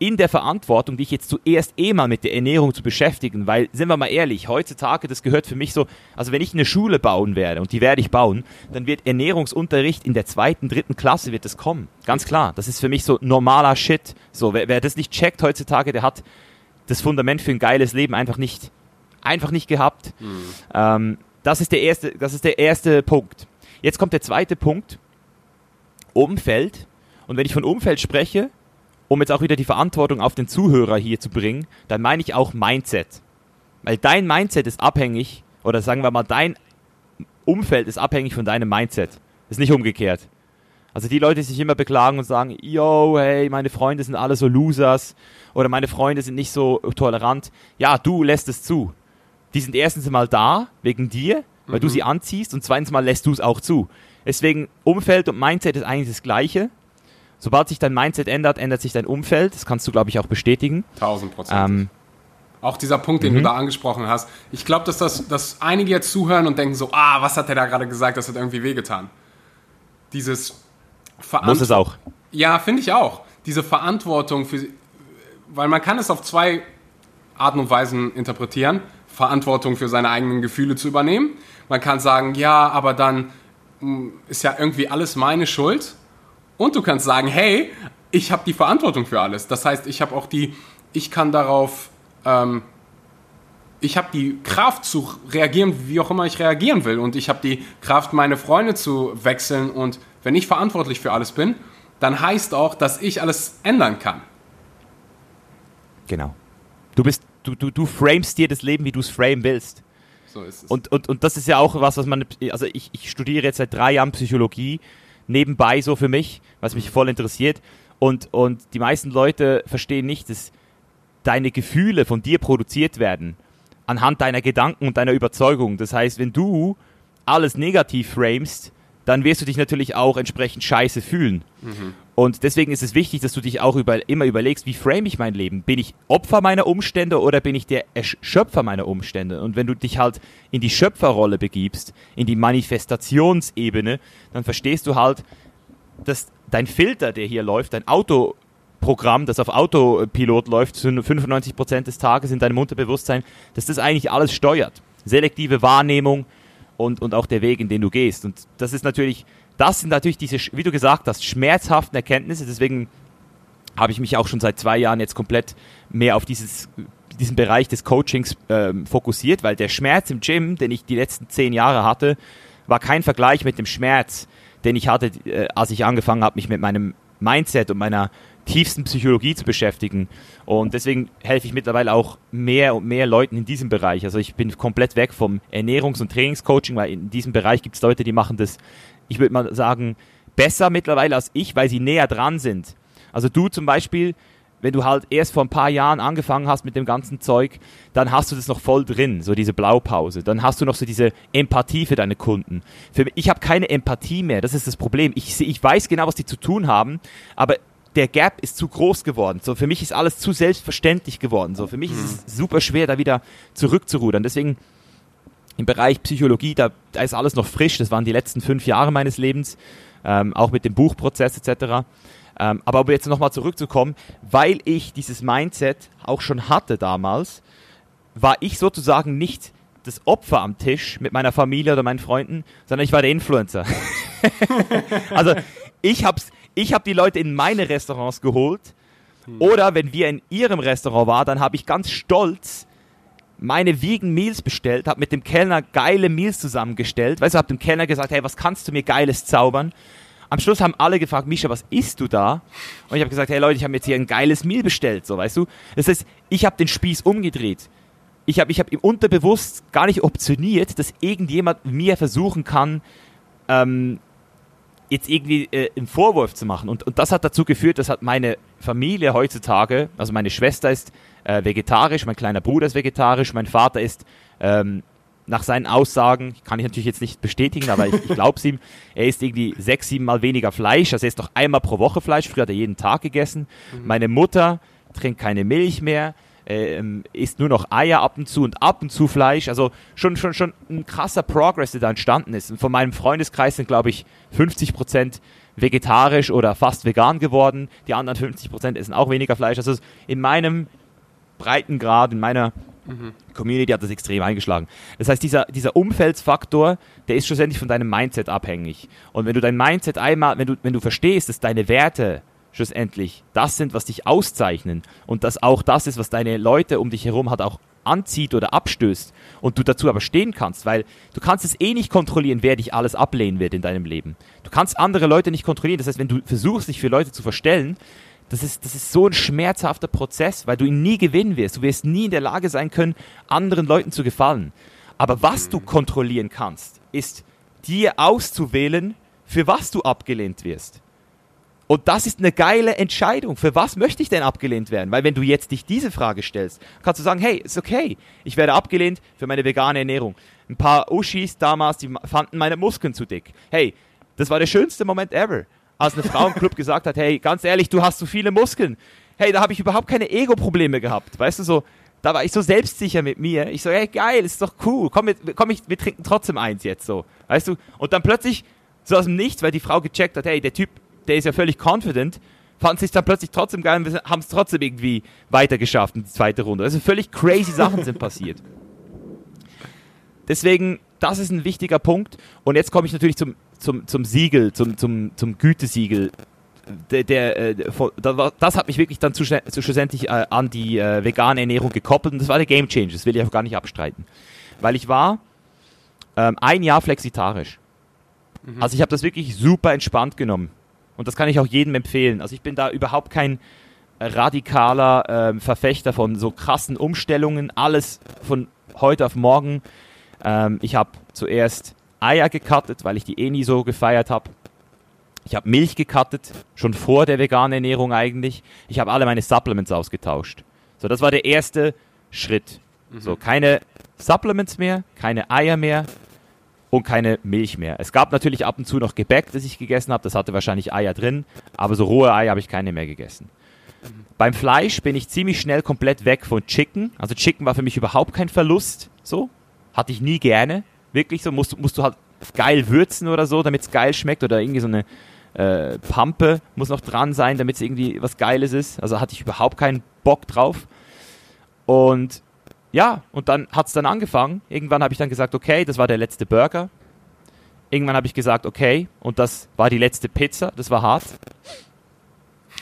in der Verantwortung, dich jetzt zuerst eh mal mit der Ernährung zu beschäftigen, weil, sind wir mal ehrlich, heutzutage, das gehört für mich so, also wenn ich eine Schule bauen werde, und die werde ich bauen, dann wird Ernährungsunterricht in der zweiten, dritten Klasse wird das kommen. Ganz klar. Das ist für mich so normaler Shit. So, wer, wer das nicht checkt heutzutage, der hat das Fundament für ein geiles Leben einfach nicht, einfach nicht gehabt. Mhm. Ähm, das ist der erste, das ist der erste Punkt. Jetzt kommt der zweite Punkt. Umfeld. Und wenn ich von Umfeld spreche, um jetzt auch wieder die Verantwortung auf den Zuhörer hier zu bringen, dann meine ich auch Mindset. Weil dein Mindset ist abhängig, oder sagen wir mal, dein Umfeld ist abhängig von deinem Mindset. Ist nicht umgekehrt. Also die Leute, die sich immer beklagen und sagen, yo, hey, meine Freunde sind alle so Losers oder meine Freunde sind nicht so tolerant. Ja, du lässt es zu. Die sind erstens mal da, wegen dir, weil mhm. du sie anziehst und zweitens mal lässt du es auch zu. Deswegen Umfeld und Mindset ist eigentlich das Gleiche. Sobald sich dein Mindset ändert, ändert sich dein Umfeld. Das kannst du, glaube ich, auch bestätigen. 1000 Prozent. Ähm, auch dieser Punkt, den mhm. du da angesprochen hast. Ich glaube, dass, das, dass einige jetzt zuhören und denken so, ah, was hat der da gerade gesagt, das hat irgendwie wehgetan. Dieses Verantwortung. Muss es auch. Ja, finde ich auch. Diese Verantwortung für, weil man kann es auf zwei Arten und Weisen interpretieren. Verantwortung für seine eigenen Gefühle zu übernehmen. Man kann sagen, ja, aber dann mm, ist ja irgendwie alles meine Schuld. Und du kannst sagen, hey, ich habe die Verantwortung für alles. Das heißt, ich habe auch die, ich kann darauf, ähm, ich habe die Kraft zu reagieren, wie auch immer ich reagieren will. Und ich habe die Kraft, meine Freunde zu wechseln. Und wenn ich verantwortlich für alles bin, dann heißt auch, dass ich alles ändern kann. Genau. Du bist, du, du, du framest dir das Leben, wie du es framen willst. So ist es. Und, und, und das ist ja auch was, was man, also ich, ich studiere jetzt seit drei Jahren Psychologie, nebenbei so für mich, was mich voll interessiert. Und, und die meisten Leute verstehen nicht, dass deine Gefühle von dir produziert werden anhand deiner Gedanken und deiner Überzeugung. Das heißt, wenn du alles negativ framest, dann wirst du dich natürlich auch entsprechend scheiße fühlen. Mhm. Und deswegen ist es wichtig, dass du dich auch über, immer überlegst, wie frame ich mein Leben? Bin ich Opfer meiner Umstände oder bin ich der Schöpfer meiner Umstände? Und wenn du dich halt in die Schöpferrolle begibst, in die Manifestationsebene, dann verstehst du halt, dass dein Filter, der hier läuft, dein Autoprogramm, das auf Autopilot läuft, zu 95% des Tages in deinem Unterbewusstsein, dass das eigentlich alles steuert. Selektive Wahrnehmung und, und auch der Weg, in den du gehst. Und das ist natürlich das sind natürlich diese, wie du gesagt hast, schmerzhaften Erkenntnisse. Deswegen habe ich mich auch schon seit zwei Jahren jetzt komplett mehr auf dieses, diesen Bereich des Coachings ähm, fokussiert, weil der Schmerz im Gym, den ich die letzten zehn Jahre hatte, war kein Vergleich mit dem Schmerz, den ich hatte, äh, als ich angefangen habe, mich mit meinem Mindset und meiner tiefsten Psychologie zu beschäftigen. Und deswegen helfe ich mittlerweile auch mehr und mehr Leuten in diesem Bereich. Also ich bin komplett weg vom Ernährungs- und Trainingscoaching, weil in diesem Bereich gibt es Leute, die machen das ich würde mal sagen, besser mittlerweile als ich, weil sie näher dran sind. Also du zum Beispiel, wenn du halt erst vor ein paar Jahren angefangen hast mit dem ganzen Zeug, dann hast du das noch voll drin, so diese Blaupause. Dann hast du noch so diese Empathie für deine Kunden. Für mich, ich habe keine Empathie mehr, das ist das Problem. Ich, ich weiß genau, was die zu tun haben, aber der Gap ist zu groß geworden. So, für mich ist alles zu selbstverständlich geworden. So, für mich mhm. ist es super schwer, da wieder zurückzurudern. Deswegen im Bereich Psychologie, da, da, ist alles noch frisch. Das waren die letzten fünf Jahre meines Lebens, ähm, auch mit dem Buchprozess etc. Ähm, aber um jetzt nochmal zurückzukommen, weil ich dieses Mindset auch schon hatte damals, war ich sozusagen nicht das Opfer am Tisch mit meiner Familie oder meinen Freunden, sondern ich war der Influencer. also ich habe ich hab die Leute in meine Restaurants geholt. Hm. Oder wenn wir in ihrem Restaurant waren, dann habe ich ganz stolz meine Vegan Meals bestellt, habe mit dem Kellner geile Meals zusammengestellt. Weißt du, habe dem Kellner gesagt, hey, was kannst du mir Geiles zaubern? Am Schluss haben alle gefragt, Misha, was isst du da? Und ich habe gesagt, hey Leute, ich habe jetzt hier ein geiles Meal bestellt, so, weißt du? Das heißt, ich habe den Spieß umgedreht. Ich habe ich hab im Unterbewusst gar nicht optioniert, dass irgendjemand mir versuchen kann, ähm, jetzt irgendwie äh, einen Vorwurf zu machen. Und, und das hat dazu geführt, dass hat meine Familie heutzutage, also meine Schwester ist äh, vegetarisch, mein kleiner Bruder ist vegetarisch, mein Vater ist ähm, nach seinen Aussagen, kann ich natürlich jetzt nicht bestätigen, aber ich, ich glaube es ihm, er isst irgendwie sechs, sieben Mal weniger Fleisch, also er isst noch einmal pro Woche Fleisch, früher hat er jeden Tag gegessen. Mhm. Meine Mutter trinkt keine Milch mehr, ähm, isst nur noch Eier ab und zu und ab und zu Fleisch. Also schon, schon, schon ein krasser Progress, der da entstanden ist. Und von meinem Freundeskreis sind, glaube ich, 50 Prozent vegetarisch oder fast vegan geworden. Die anderen 50 Prozent essen auch weniger Fleisch. Also in meinem Breitengrad, in meiner mhm. Community hat das extrem eingeschlagen. Das heißt, dieser, dieser Umfeldsfaktor, der ist schlussendlich von deinem Mindset abhängig. Und wenn du dein Mindset einmal, wenn du, wenn du verstehst, dass deine Werte schlussendlich das sind, was dich auszeichnen und dass auch das ist, was deine Leute um dich herum hat, auch anzieht oder abstößt und du dazu aber stehen kannst, weil du kannst es eh nicht kontrollieren, wer dich alles ablehnen wird in deinem Leben. Du kannst andere Leute nicht kontrollieren. Das heißt, wenn du versuchst, dich für Leute zu verstellen, das ist, das ist so ein schmerzhafter Prozess, weil du ihn nie gewinnen wirst. Du wirst nie in der Lage sein können, anderen Leuten zu gefallen. Aber was du kontrollieren kannst, ist dir auszuwählen, für was du abgelehnt wirst. Und das ist eine geile Entscheidung. Für was möchte ich denn abgelehnt werden? Weil wenn du jetzt dich diese Frage stellst, kannst du sagen, hey, ist okay. Ich werde abgelehnt für meine vegane Ernährung. Ein paar Uschis damals, die fanden meine Muskeln zu dick. Hey, das war der schönste Moment ever. Als eine Frau im Club gesagt hat, hey, ganz ehrlich, du hast zu viele Muskeln. Hey, da habe ich überhaupt keine Ego-Probleme gehabt. Weißt du, so, da war ich so selbstsicher mit mir. Ich so, hey, geil, ist doch cool. Komm, wir, komm ich, wir trinken trotzdem eins jetzt so. Weißt du? Und dann plötzlich, so aus dem Nichts, weil die Frau gecheckt hat, hey, der Typ der ist ja völlig confident, fand sich dann plötzlich trotzdem geil und haben es trotzdem irgendwie weitergeschafft in die zweite Runde. Also völlig crazy Sachen sind passiert. Deswegen, das ist ein wichtiger Punkt. Und jetzt komme ich natürlich zum, zum, zum Siegel, zum, zum, zum Gütesiegel. Der, der, äh, das hat mich wirklich dann zu, zu schlussendlich äh, an die äh, vegane Ernährung gekoppelt und das war der Game Change, das will ich auch gar nicht abstreiten. Weil ich war ähm, ein Jahr flexitarisch. Mhm. Also ich habe das wirklich super entspannt genommen. Und das kann ich auch jedem empfehlen. Also ich bin da überhaupt kein radikaler äh, Verfechter von so krassen Umstellungen, alles von heute auf morgen. Ähm, ich habe zuerst Eier gecuttet, weil ich die eh nie so gefeiert habe. Ich habe Milch gecuttet, schon vor der veganen Ernährung eigentlich. Ich habe alle meine Supplements ausgetauscht. So, das war der erste Schritt. Mhm. So, keine Supplements mehr, keine Eier mehr und keine Milch mehr. Es gab natürlich ab und zu noch Gebäck, das ich gegessen habe. Das hatte wahrscheinlich Eier drin, aber so rohe Eier habe ich keine mehr gegessen. Beim Fleisch bin ich ziemlich schnell komplett weg von Chicken. Also Chicken war für mich überhaupt kein Verlust. So, hatte ich nie gerne. Wirklich so, musst, musst du halt geil würzen oder so, damit es geil schmeckt oder irgendwie so eine äh, Pampe muss noch dran sein, damit es irgendwie was Geiles ist. Also hatte ich überhaupt keinen Bock drauf. Und ja, und dann hat es dann angefangen. Irgendwann habe ich dann gesagt, okay, das war der letzte Burger. Irgendwann habe ich gesagt, okay, und das war die letzte Pizza, das war hart.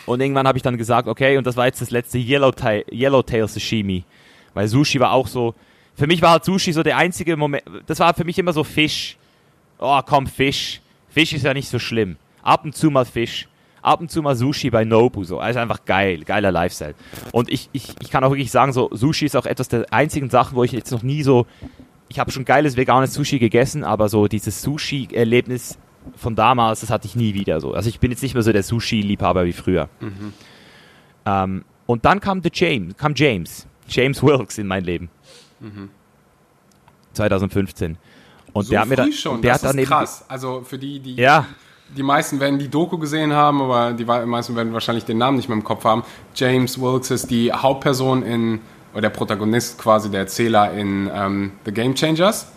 Und irgendwann habe ich dann gesagt, okay, und das war jetzt das letzte Yellowtail, Yellowtail Sashimi. Weil Sushi war auch so, für mich war halt Sushi so der einzige Moment, das war für mich immer so Fisch. Oh, komm, Fisch. Fisch ist ja nicht so schlimm. Ab und zu mal Fisch ab und zu mal Sushi bei Nobu, so. Also einfach geil, geiler Lifestyle. Und ich, ich, ich kann auch wirklich sagen, so, Sushi ist auch etwas der einzigen Sachen, wo ich jetzt noch nie so, ich habe schon geiles veganes Sushi gegessen, aber so dieses Sushi-Erlebnis von damals, das hatte ich nie wieder so. Also ich bin jetzt nicht mehr so der Sushi-Liebhaber wie früher. Mhm. Ähm, und dann kam der James, kam James, James Wilkes in mein Leben. Mhm. 2015. Und so der hat mir dann, schon. der das hat dann ist krass. Also für die, die ja die meisten werden die Doku gesehen haben, aber die meisten werden wahrscheinlich den Namen nicht mehr im Kopf haben. James Wilkes ist die Hauptperson in, oder der Protagonist quasi, der Erzähler in ähm, The Game Changers.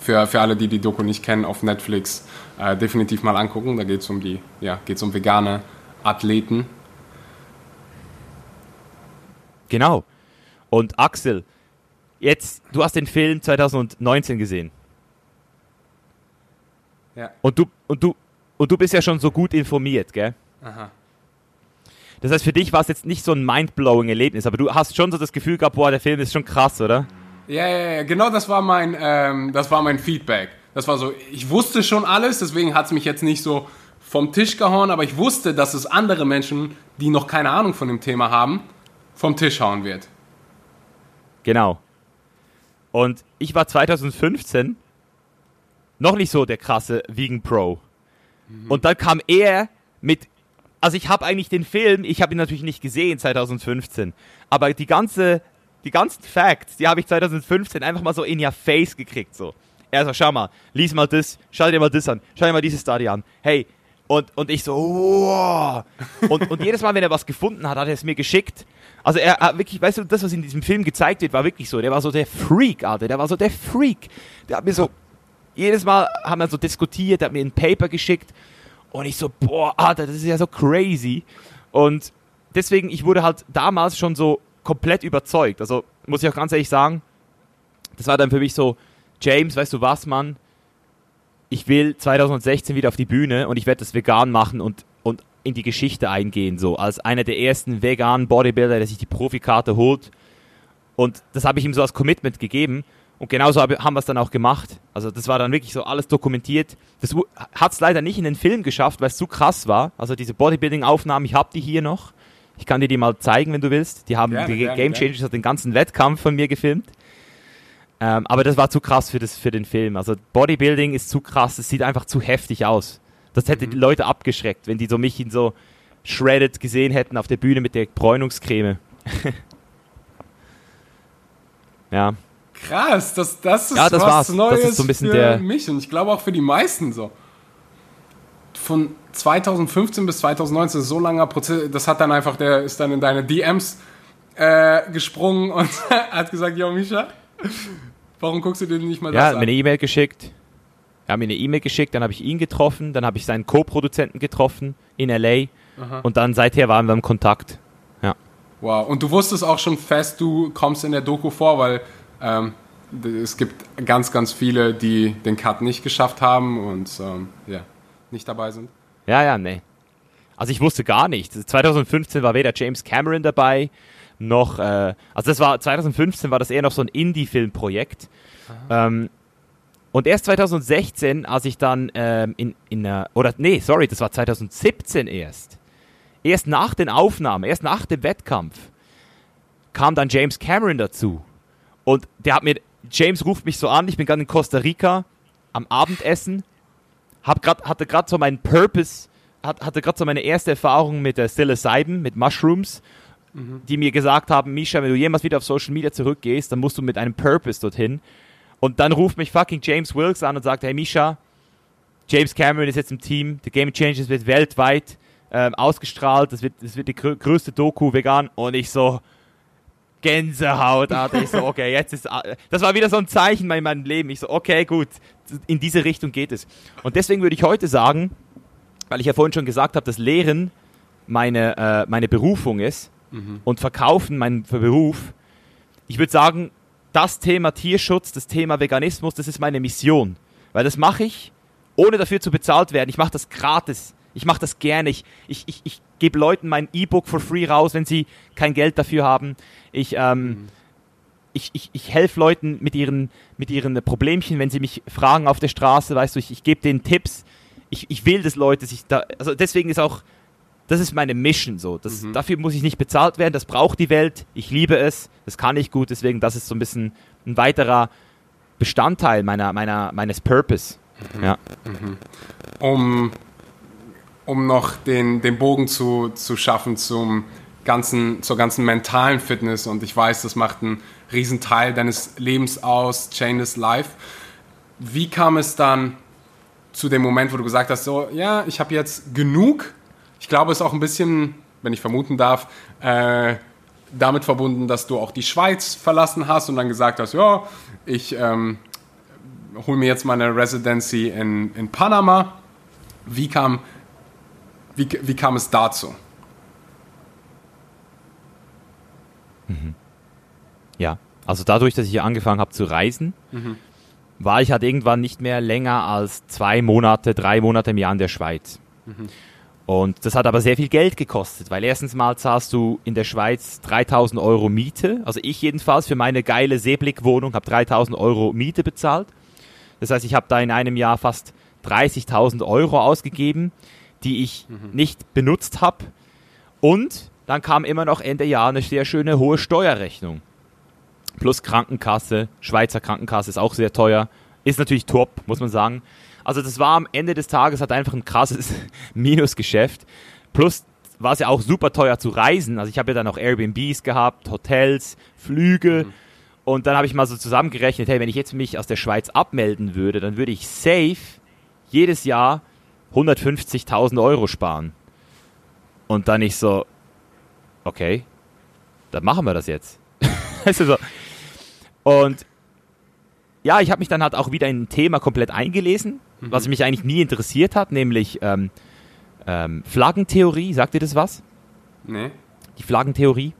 Für, für alle, die die Doku nicht kennen, auf Netflix äh, definitiv mal angucken. Da geht es um die, ja, geht's um vegane Athleten. Genau. Und Axel, jetzt, du hast den Film 2019 gesehen. Ja. Und du, und du, und du bist ja schon so gut informiert, gell? Aha. Das heißt, für dich war es jetzt nicht so ein mindblowing Erlebnis, aber du hast schon so das Gefühl gehabt, boah, der Film ist schon krass, oder? Ja, ja, ja, genau das war mein, ähm, das war mein Feedback. Das war so, ich wusste schon alles, deswegen hat es mich jetzt nicht so vom Tisch gehauen, aber ich wusste, dass es andere Menschen, die noch keine Ahnung von dem Thema haben, vom Tisch hauen wird. Genau. Und ich war 2015 noch nicht so der krasse Vegan Pro. Mhm. Und dann kam er mit, also ich habe eigentlich den Film, ich habe ihn natürlich nicht gesehen 2015, aber die ganze, die ganzen Facts, die habe ich 2015 einfach mal so in your face gekriegt, so. Er sagt, schau mal, lies mal das, schau dir mal das an, schau dir mal dieses Stadion an. Hey, und, und ich so, wow. Und, und jedes Mal, wenn er was gefunden hat, hat er es mir geschickt. Also er hat wirklich, weißt du, das, was in diesem Film gezeigt wird, war wirklich so. Der war so der Freak, Alter. Der war so der Freak. Der hat mir so jedes Mal haben wir so diskutiert, er hat mir ein Paper geschickt und ich so, boah, Alter, das ist ja so crazy. Und deswegen, ich wurde halt damals schon so komplett überzeugt. Also muss ich auch ganz ehrlich sagen, das war dann für mich so, James, weißt du was, Mann? Ich will 2016 wieder auf die Bühne und ich werde das vegan machen und, und in die Geschichte eingehen, so als einer der ersten veganen Bodybuilder, der sich die Profikarte holt. Und das habe ich ihm so als Commitment gegeben. Und genauso haben wir es dann auch gemacht. Also das war dann wirklich so alles dokumentiert. Das hat es leider nicht in den Film geschafft, weil es zu krass war. Also diese Bodybuilding-Aufnahmen, ich habe die hier noch. Ich kann dir die mal zeigen, wenn du willst. Die haben gerne, die gerne, Game Changers gerne. den ganzen Wettkampf von mir gefilmt. Ähm, aber das war zu krass für, das, für den Film. Also Bodybuilding ist zu krass, es sieht einfach zu heftig aus. Das hätte mhm. die Leute abgeschreckt, wenn die so mich in so shredded gesehen hätten auf der Bühne mit der Bräunungscreme. ja, Krass, das, das ist ja, das was war's. Neues das ist so ein bisschen für der mich und ich glaube auch für die meisten so. Von 2015 bis 2019 ist so langer Prozess, das hat dann einfach, der ist dann in deine DMs äh, gesprungen und hat gesagt, yo Misha, warum guckst du dir nicht mal ja, das an? Ja, mir eine E-Mail geschickt. Er hat mir eine E-Mail geschickt, dann habe ich ihn getroffen, dann habe ich seinen Co-Produzenten getroffen in LA Aha. und dann seither waren wir im Kontakt. Ja. Wow, und du wusstest auch schon fest, du kommst in der Doku vor, weil ähm, es gibt ganz, ganz viele, die den Cut nicht geschafft haben und ähm, ja, nicht dabei sind. Ja, ja, nee. Also ich wusste gar nicht. 2015 war weder James Cameron dabei, noch, äh, also das war, 2015 war das eher noch so ein Indie-Film-Projekt. Ähm, und erst 2016, als ich dann ähm, in, in einer, oder nee, sorry, das war 2017 erst. Erst nach den Aufnahmen, erst nach dem Wettkampf kam dann James Cameron dazu. Und der hat mir James ruft mich so an, ich bin gerade in Costa Rica am Abendessen, hab grad, hatte gerade so meinen Purpose, hat, hatte gerade so meine erste Erfahrung mit der Psilocybin, mit Mushrooms, mhm. die mir gesagt haben, Misha, wenn du jemals wieder auf Social Media zurückgehst, dann musst du mit einem Purpose dorthin. Und dann ruft mich fucking James Wilkes an und sagt, hey Misha, James Cameron ist jetzt im Team, The Game Changers wird weltweit ähm, ausgestrahlt, das wird, das wird die größte Doku vegan und ich so, Gänsehaut, Alter. Ich so, okay, jetzt ist, das war wieder so ein Zeichen in meinem Leben. Ich so, okay, gut, in diese Richtung geht es. Und deswegen würde ich heute sagen, weil ich ja vorhin schon gesagt habe, dass Lehren meine, äh, meine Berufung ist mhm. und Verkaufen mein Beruf. Ich würde sagen, das Thema Tierschutz, das Thema Veganismus, das ist meine Mission. Weil das mache ich, ohne dafür zu bezahlt werden. Ich mache das gratis. Ich mache das gerne. Ich, ich, ich, ich gebe Leuten mein E-Book for free raus, wenn sie kein Geld dafür haben. Ich, ähm, mhm. ich, ich, ich helfe Leuten mit ihren, mit ihren Problemchen, wenn sie mich fragen auf der Straße, weißt du, ich, ich gebe denen Tipps. Ich, ich will, dass Leute sich da, also deswegen ist auch, das ist meine Mission so. Das, mhm. Dafür muss ich nicht bezahlt werden, das braucht die Welt. Ich liebe es, das kann ich gut, deswegen das ist so ein bisschen ein weiterer Bestandteil meiner, meiner, meines Purpose. Mhm. Ja. Mhm. Um um noch den, den Bogen zu, zu schaffen zum ganzen, zur ganzen mentalen Fitness. Und ich weiß, das macht einen Riesenteil deines Lebens aus, Chainless Life. Wie kam es dann zu dem Moment, wo du gesagt hast, so, ja, ich habe jetzt genug. Ich glaube, es ist auch ein bisschen, wenn ich vermuten darf, äh, damit verbunden, dass du auch die Schweiz verlassen hast und dann gesagt hast, ja, ich ähm, hole mir jetzt meine Residency in, in Panama. Wie kam wie, wie kam es dazu? Mhm. Ja, also dadurch, dass ich angefangen habe zu reisen, mhm. war ich halt irgendwann nicht mehr länger als zwei Monate, drei Monate im Jahr in der Schweiz. Mhm. Und das hat aber sehr viel Geld gekostet, weil erstens mal zahlst du in der Schweiz 3000 Euro Miete. Also ich jedenfalls für meine geile Seeblickwohnung habe 3000 Euro Miete bezahlt. Das heißt, ich habe da in einem Jahr fast 30.000 Euro ausgegeben die ich mhm. nicht benutzt habe. Und dann kam immer noch Ende Jahr eine sehr schöne hohe Steuerrechnung. Plus Krankenkasse, Schweizer Krankenkasse ist auch sehr teuer. Ist natürlich top, muss man sagen. Also das war am Ende des Tages hat einfach ein krasses Minusgeschäft. Plus war es ja auch super teuer zu reisen. Also ich habe ja dann auch Airbnbs gehabt, Hotels, Flüge. Mhm. Und dann habe ich mal so zusammengerechnet, hey, wenn ich jetzt mich aus der Schweiz abmelden würde, dann würde ich safe jedes Jahr 150.000 Euro sparen. Und dann ich so, okay, dann machen wir das jetzt. weißt so. Und ja, ich habe mich dann halt auch wieder in ein Thema komplett eingelesen, mhm. was mich eigentlich nie interessiert hat, nämlich ähm, ähm, Flaggentheorie. Sagt ihr das was? Nee. Die Flaggentheorie.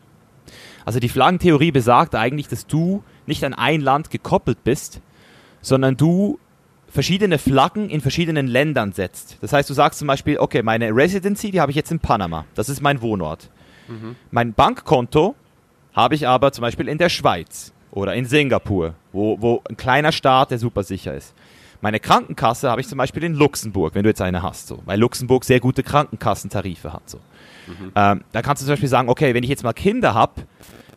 Also die Flaggentheorie besagt eigentlich, dass du nicht an ein Land gekoppelt bist, sondern du verschiedene Flaggen in verschiedenen Ländern setzt. Das heißt, du sagst zum Beispiel, okay, meine Residency, die habe ich jetzt in Panama. Das ist mein Wohnort. Mhm. Mein Bankkonto habe ich aber zum Beispiel in der Schweiz oder in Singapur, wo, wo ein kleiner Staat, der super sicher ist. Meine Krankenkasse habe ich zum Beispiel in Luxemburg, wenn du jetzt eine hast, so, weil Luxemburg sehr gute Krankenkassentarife hat. So. Mhm. Ähm, da kannst du zum Beispiel sagen, okay, wenn ich jetzt mal Kinder habe,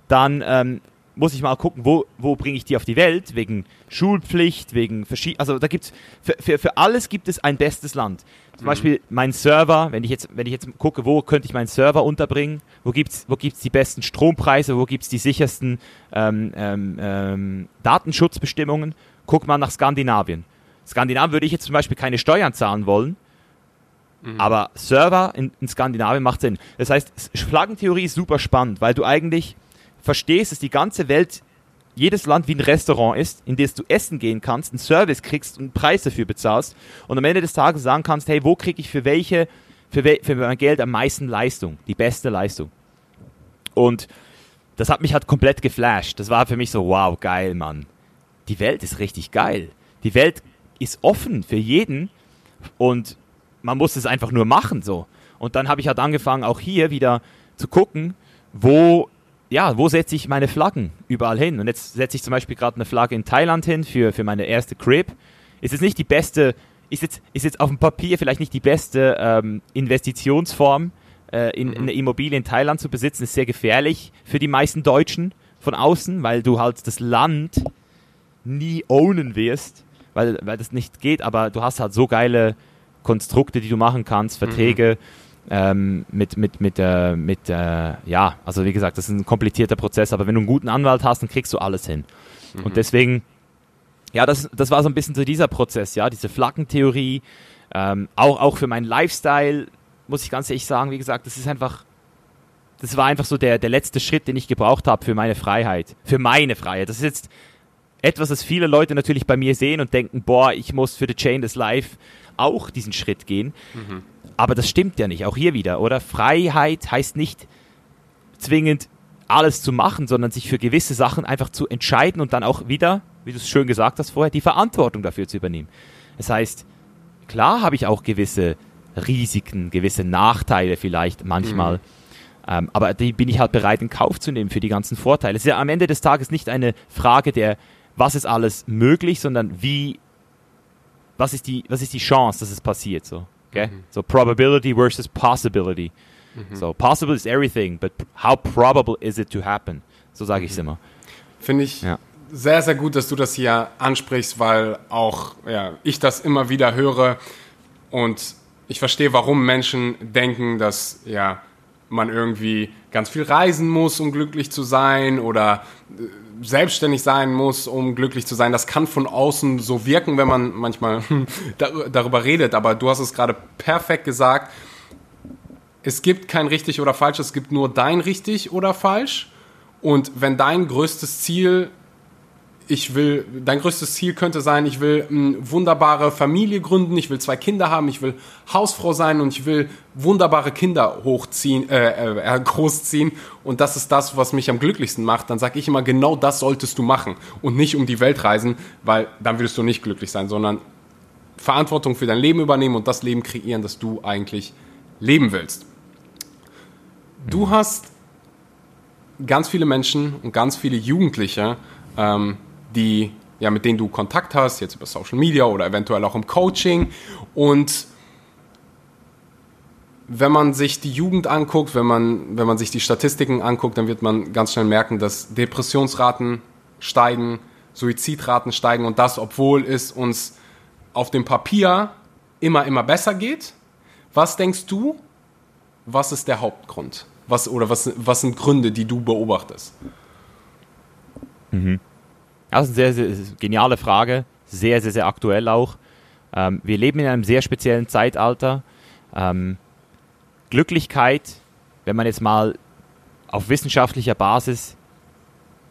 dann ähm, muss ich mal gucken, wo, wo bringe ich die auf die Welt, wegen Schulpflicht, wegen verschiedenen, also da gibt's, für, für, für alles gibt es ein bestes Land. Zum mhm. Beispiel mein Server, wenn ich jetzt, wenn ich jetzt gucke, wo könnte ich meinen Server unterbringen, wo gibt's, wo gibt's die besten Strompreise, wo gibt's die sichersten ähm, ähm, ähm, Datenschutzbestimmungen, guck mal nach Skandinavien. Skandinavien würde ich jetzt zum Beispiel keine Steuern zahlen wollen, mhm. aber Server in, in Skandinavien macht Sinn. Das heißt, Flaggentheorie ist super spannend, weil du eigentlich verstehst, dass die ganze Welt, jedes Land wie ein Restaurant ist, in das du essen gehen kannst, einen Service kriegst und einen Preis dafür bezahlst und am Ende des Tages sagen kannst, hey, wo kriege ich für welche, für, we für mein Geld am meisten Leistung, die beste Leistung. Und das hat mich halt komplett geflasht. Das war für mich so, wow, geil, Mann. Die Welt ist richtig geil. Die Welt ist offen für jeden und man muss es einfach nur machen so. Und dann habe ich halt angefangen, auch hier wieder zu gucken, wo ja, wo setze ich meine Flaggen überall hin? Und jetzt setze ich zum Beispiel gerade eine Flagge in Thailand hin für, für meine erste Crib. Ist jetzt nicht die beste, ist jetzt, ist jetzt auf dem Papier vielleicht nicht die beste ähm, Investitionsform, äh, in, in eine Immobilie in Thailand zu besitzen, ist sehr gefährlich für die meisten Deutschen von außen, weil du halt das Land nie ownen wirst, weil, weil das nicht geht, aber du hast halt so geile Konstrukte, die du machen kannst, Verträge. Mhm. Ähm, mit, mit, mit, äh, mit äh, ja, also wie gesagt, das ist ein komplizierter Prozess, aber wenn du einen guten Anwalt hast, dann kriegst du alles hin. Mhm. Und deswegen, ja, das, das war so ein bisschen so dieser Prozess, ja, diese Flaggentheorie, ähm, auch, auch für meinen Lifestyle, muss ich ganz ehrlich sagen, wie gesagt, das ist einfach, das war einfach so der, der letzte Schritt, den ich gebraucht habe für meine Freiheit. Für meine Freiheit. Das ist jetzt etwas, das viele Leute natürlich bei mir sehen und denken, boah, ich muss für The Chain des Life auch diesen Schritt gehen. Mhm. Aber das stimmt ja nicht, auch hier wieder, oder? Freiheit heißt nicht zwingend alles zu machen, sondern sich für gewisse Sachen einfach zu entscheiden und dann auch wieder, wie du es schön gesagt hast vorher, die Verantwortung dafür zu übernehmen. Das heißt, klar habe ich auch gewisse Risiken, gewisse Nachteile vielleicht manchmal. Mhm. Ähm, aber die bin ich halt bereit in Kauf zu nehmen für die ganzen Vorteile. Es ist ja am Ende des Tages nicht eine Frage der was ist alles möglich, sondern wie, was ist die, was ist die Chance, dass es passiert, so. Okay? Mhm. So Probability versus Possibility. Mhm. So possible is everything, but how probable is it to happen? So sage ich es mhm. immer. Finde ich ja. sehr, sehr gut, dass du das hier ansprichst, weil auch ja, ich das immer wieder höre und ich verstehe, warum Menschen denken, dass ja man irgendwie ganz viel reisen muss, um glücklich zu sein oder äh, selbstständig sein muss, um glücklich zu sein. Das kann von außen so wirken, wenn man manchmal darüber redet. Aber du hast es gerade perfekt gesagt. Es gibt kein richtig oder falsch, es gibt nur dein richtig oder falsch. Und wenn dein größtes Ziel ich will, dein größtes Ziel könnte sein, ich will eine wunderbare Familie gründen, ich will zwei Kinder haben, ich will Hausfrau sein und ich will wunderbare Kinder hochziehen, äh, äh, großziehen. Und das ist das, was mich am glücklichsten macht, dann sage ich immer, genau das solltest du machen und nicht um die Welt reisen, weil dann würdest du nicht glücklich sein, sondern Verantwortung für dein Leben übernehmen und das Leben kreieren, das du eigentlich leben willst. Du hast ganz viele Menschen und ganz viele Jugendliche, ähm, die, ja, mit denen du Kontakt hast, jetzt über Social Media oder eventuell auch im Coaching. Und wenn man sich die Jugend anguckt, wenn man, wenn man sich die Statistiken anguckt, dann wird man ganz schnell merken, dass Depressionsraten steigen, Suizidraten steigen und das, obwohl es uns auf dem Papier immer, immer besser geht. Was denkst du, was ist der Hauptgrund? Was, oder was, was sind Gründe, die du beobachtest? Mhm. Das ist eine sehr, sehr geniale Frage, sehr, sehr, sehr aktuell auch. Ähm, wir leben in einem sehr speziellen Zeitalter. Ähm, Glücklichkeit, wenn man jetzt mal auf wissenschaftlicher Basis,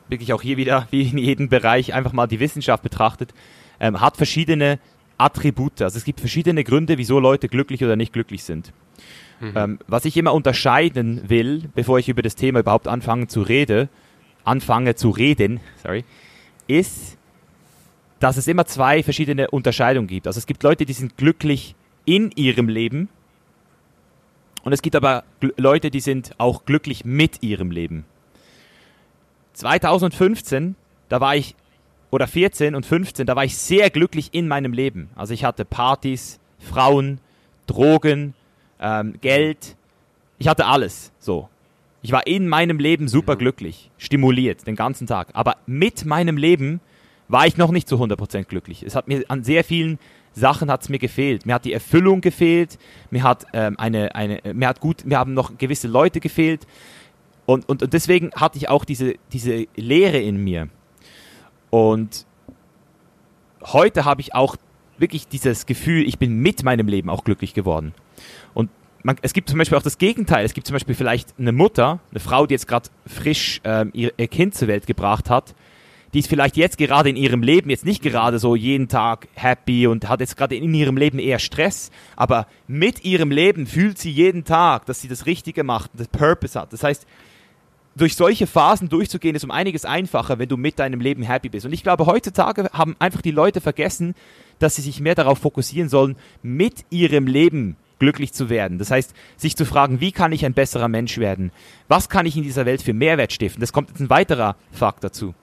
wirklich auch hier wieder, wie in jedem Bereich, einfach mal die Wissenschaft betrachtet, ähm, hat verschiedene Attribute. Also es gibt verschiedene Gründe, wieso Leute glücklich oder nicht glücklich sind. Mhm. Ähm, was ich immer unterscheiden will, bevor ich über das Thema überhaupt anfange zu reden, anfange zu reden, sorry, ist, dass es immer zwei verschiedene Unterscheidungen gibt. Also es gibt Leute, die sind glücklich in ihrem Leben und es gibt aber Leute, die sind auch glücklich mit ihrem Leben. 2015, da war ich, oder 14 und 15, da war ich sehr glücklich in meinem Leben. Also ich hatte Partys, Frauen, Drogen, ähm, Geld, ich hatte alles so. Ich war in meinem Leben super glücklich, stimuliert den ganzen Tag. Aber mit meinem Leben war ich noch nicht zu 100% glücklich. Es hat mir an sehr vielen Sachen hat's mir gefehlt. Mir hat die Erfüllung gefehlt. Mir hat ähm, eine, eine, mir hat gut, mir haben noch gewisse Leute gefehlt. Und, und, und deswegen hatte ich auch diese, diese Leere in mir. Und heute habe ich auch wirklich dieses Gefühl, ich bin mit meinem Leben auch glücklich geworden. Man, es gibt zum Beispiel auch das Gegenteil. Es gibt zum Beispiel vielleicht eine Mutter, eine Frau, die jetzt gerade frisch ähm, ihr, ihr Kind zur Welt gebracht hat, die ist vielleicht jetzt gerade in ihrem Leben jetzt nicht gerade so jeden Tag happy und hat jetzt gerade in ihrem Leben eher Stress, aber mit ihrem Leben fühlt sie jeden Tag, dass sie das Richtige macht, das Purpose hat. Das heißt, durch solche Phasen durchzugehen, ist um einiges einfacher, wenn du mit deinem Leben happy bist. Und ich glaube, heutzutage haben einfach die Leute vergessen, dass sie sich mehr darauf fokussieren sollen, mit ihrem Leben glücklich zu werden. Das heißt, sich zu fragen, wie kann ich ein besserer Mensch werden? Was kann ich in dieser Welt für Mehrwert stiften? Das kommt jetzt ein weiterer Fakt dazu.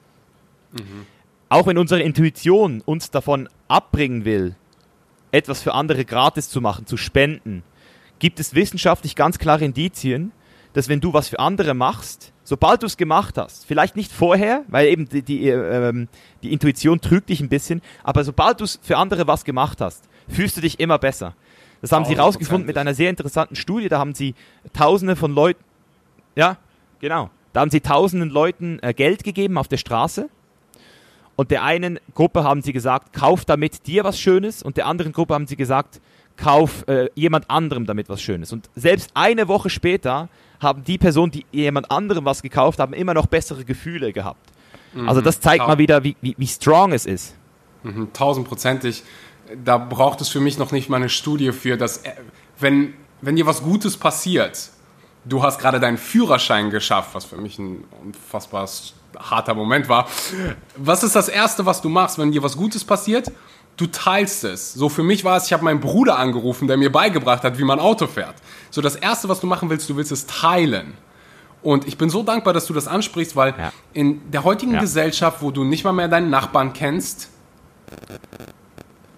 Mhm. Auch wenn unsere Intuition uns davon abbringen will, etwas für andere gratis zu machen, zu spenden, gibt es wissenschaftlich ganz klare Indizien, dass wenn du was für andere machst, sobald du es gemacht hast, vielleicht nicht vorher, weil eben die, die, ähm, die Intuition trügt dich ein bisschen, aber sobald du für andere was gemacht hast, fühlst du dich immer besser. Das haben sie rausgefunden mit einer sehr interessanten Studie. Da haben sie Tausende von Leuten, ja, genau, da haben sie Tausenden Leuten äh, Geld gegeben auf der Straße. Und der einen Gruppe haben sie gesagt, kauf damit dir was Schönes. Und der anderen Gruppe haben sie gesagt, kauf äh, jemand anderem damit was Schönes. Und selbst eine Woche später haben die Personen, die jemand anderem was gekauft haben, immer noch bessere Gefühle gehabt. Mhm. Also das zeigt mal wieder, wie, wie, wie strong es ist. Mhm, tausendprozentig. Da braucht es für mich noch nicht mal eine Studie für, dass äh, wenn, wenn dir was Gutes passiert, du hast gerade deinen Führerschein geschafft, was für mich ein unfassbar harter Moment war. Was ist das Erste, was du machst, wenn dir was Gutes passiert? du teilst es. So für mich war es, ich habe meinen Bruder angerufen, der mir beigebracht hat, wie man Auto fährt. So das Erste, was du machen willst, du willst es teilen. Und ich bin so dankbar, dass du das ansprichst, weil ja. in der heutigen ja. Gesellschaft, wo du nicht mal mehr deinen Nachbarn kennst,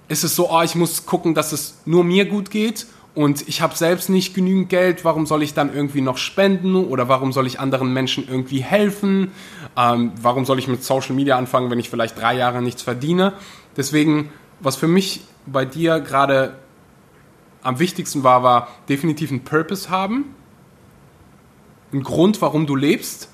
ist es so, oh, ich muss gucken, dass es nur mir gut geht und ich habe selbst nicht genügend Geld, warum soll ich dann irgendwie noch spenden oder warum soll ich anderen Menschen irgendwie helfen? Ähm, warum soll ich mit Social Media anfangen, wenn ich vielleicht drei Jahre nichts verdiene? Deswegen was für mich bei dir gerade am wichtigsten war, war definitiv einen Purpose haben, einen Grund, warum du lebst.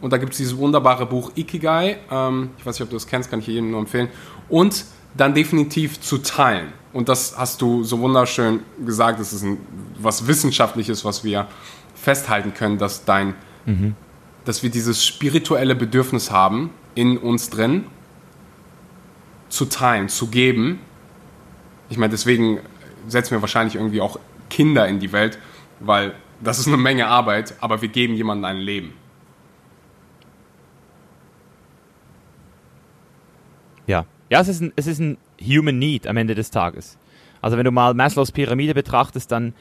Und da gibt es dieses wunderbare Buch Ikigai. Ähm, ich weiß nicht, ob du das kennst, kann ich jedem nur empfehlen. Und dann definitiv zu teilen. Und das hast du so wunderschön gesagt. Das ist ein, was Wissenschaftliches, was wir festhalten können, dass dein, mhm. dass wir dieses spirituelle Bedürfnis haben in uns drin zu teilen, zu geben. Ich meine, deswegen setzen wir wahrscheinlich irgendwie auch Kinder in die Welt, weil das ist eine Menge Arbeit, aber wir geben jemandem ein Leben. Ja, es ist, ein, es ist ein Human Need am Ende des Tages. Also wenn du mal Maslows Pyramide betrachtest, dann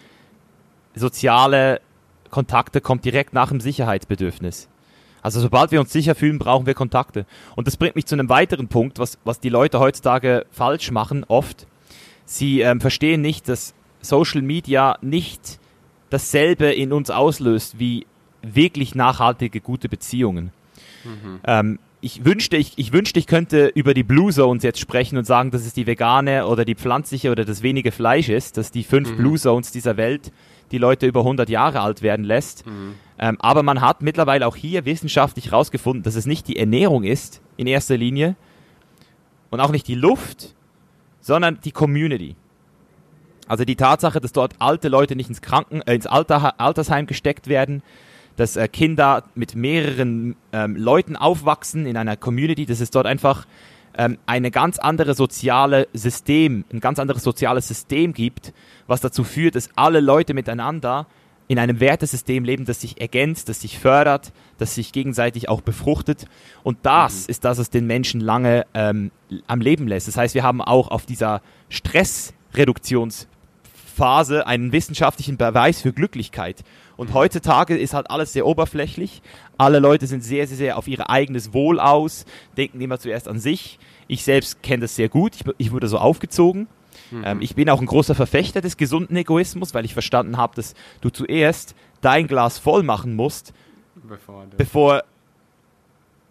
soziale Kontakte kommt direkt nach dem Sicherheitsbedürfnis. Also sobald wir uns sicher fühlen, brauchen wir Kontakte. Und das bringt mich zu einem weiteren Punkt, was, was die Leute heutzutage falsch machen, oft. Sie ähm, verstehen nicht, dass Social Media nicht dasselbe in uns auslöst wie wirklich nachhaltige, gute Beziehungen. Mhm. Ähm, ich wünschte, ich, ich wünschte, ich könnte über die Blue Zones jetzt sprechen und sagen, dass es die vegane oder die pflanzliche oder das wenige Fleisch ist, dass die fünf mhm. Blue Zones dieser Welt die Leute über 100 Jahre alt werden lässt. Mhm. Ähm, aber man hat mittlerweile auch hier wissenschaftlich herausgefunden, dass es nicht die Ernährung ist in erster Linie und auch nicht die Luft, sondern die Community. Also die Tatsache, dass dort alte Leute nicht ins Kranken, äh, ins Alter, Altersheim gesteckt werden, dass äh, Kinder mit mehreren ähm, Leuten aufwachsen in einer Community, dass es dort einfach ähm, eine ganz andere soziale System, ein ganz anderes soziales System gibt, was dazu führt, dass alle Leute miteinander in einem Wertesystem leben, das sich ergänzt, das sich fördert, das sich gegenseitig auch befruchtet. Und das mhm. ist das, was den Menschen lange ähm, am Leben lässt. Das heißt, wir haben auch auf dieser Stressreduktionsphase einen wissenschaftlichen Beweis für Glücklichkeit. Und heutzutage ist halt alles sehr oberflächlich. Alle Leute sind sehr, sehr, sehr auf ihr eigenes Wohl aus, denken immer zuerst an sich. Ich selbst kenne das sehr gut. Ich, ich wurde so aufgezogen. Mhm. Ähm, ich bin auch ein großer Verfechter des gesunden Egoismus, weil ich verstanden habe, dass du zuerst dein Glas voll machen musst, bevor, bevor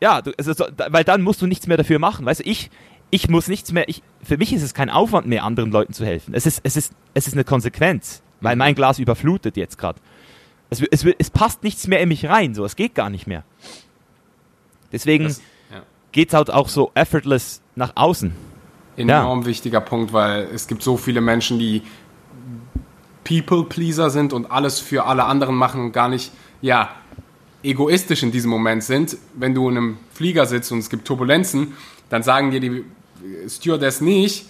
ja, du, also, weil dann musst du nichts mehr dafür machen. Weißt du, ich, ich muss nichts mehr, ich, für mich ist es kein Aufwand mehr, anderen Leuten zu helfen. Es ist, es ist, es ist eine Konsequenz, weil mein Glas überflutet jetzt gerade. Es, es, es, passt nichts mehr in mich rein, so, es geht gar nicht mehr. Deswegen ja. geht es halt auch so effortless nach außen enorm ja. wichtiger Punkt, weil es gibt so viele Menschen, die People-Pleaser sind und alles für alle anderen machen und gar nicht, ja, egoistisch in diesem Moment sind. Wenn du in einem Flieger sitzt und es gibt Turbulenzen, dann sagen dir die Stewardess nicht,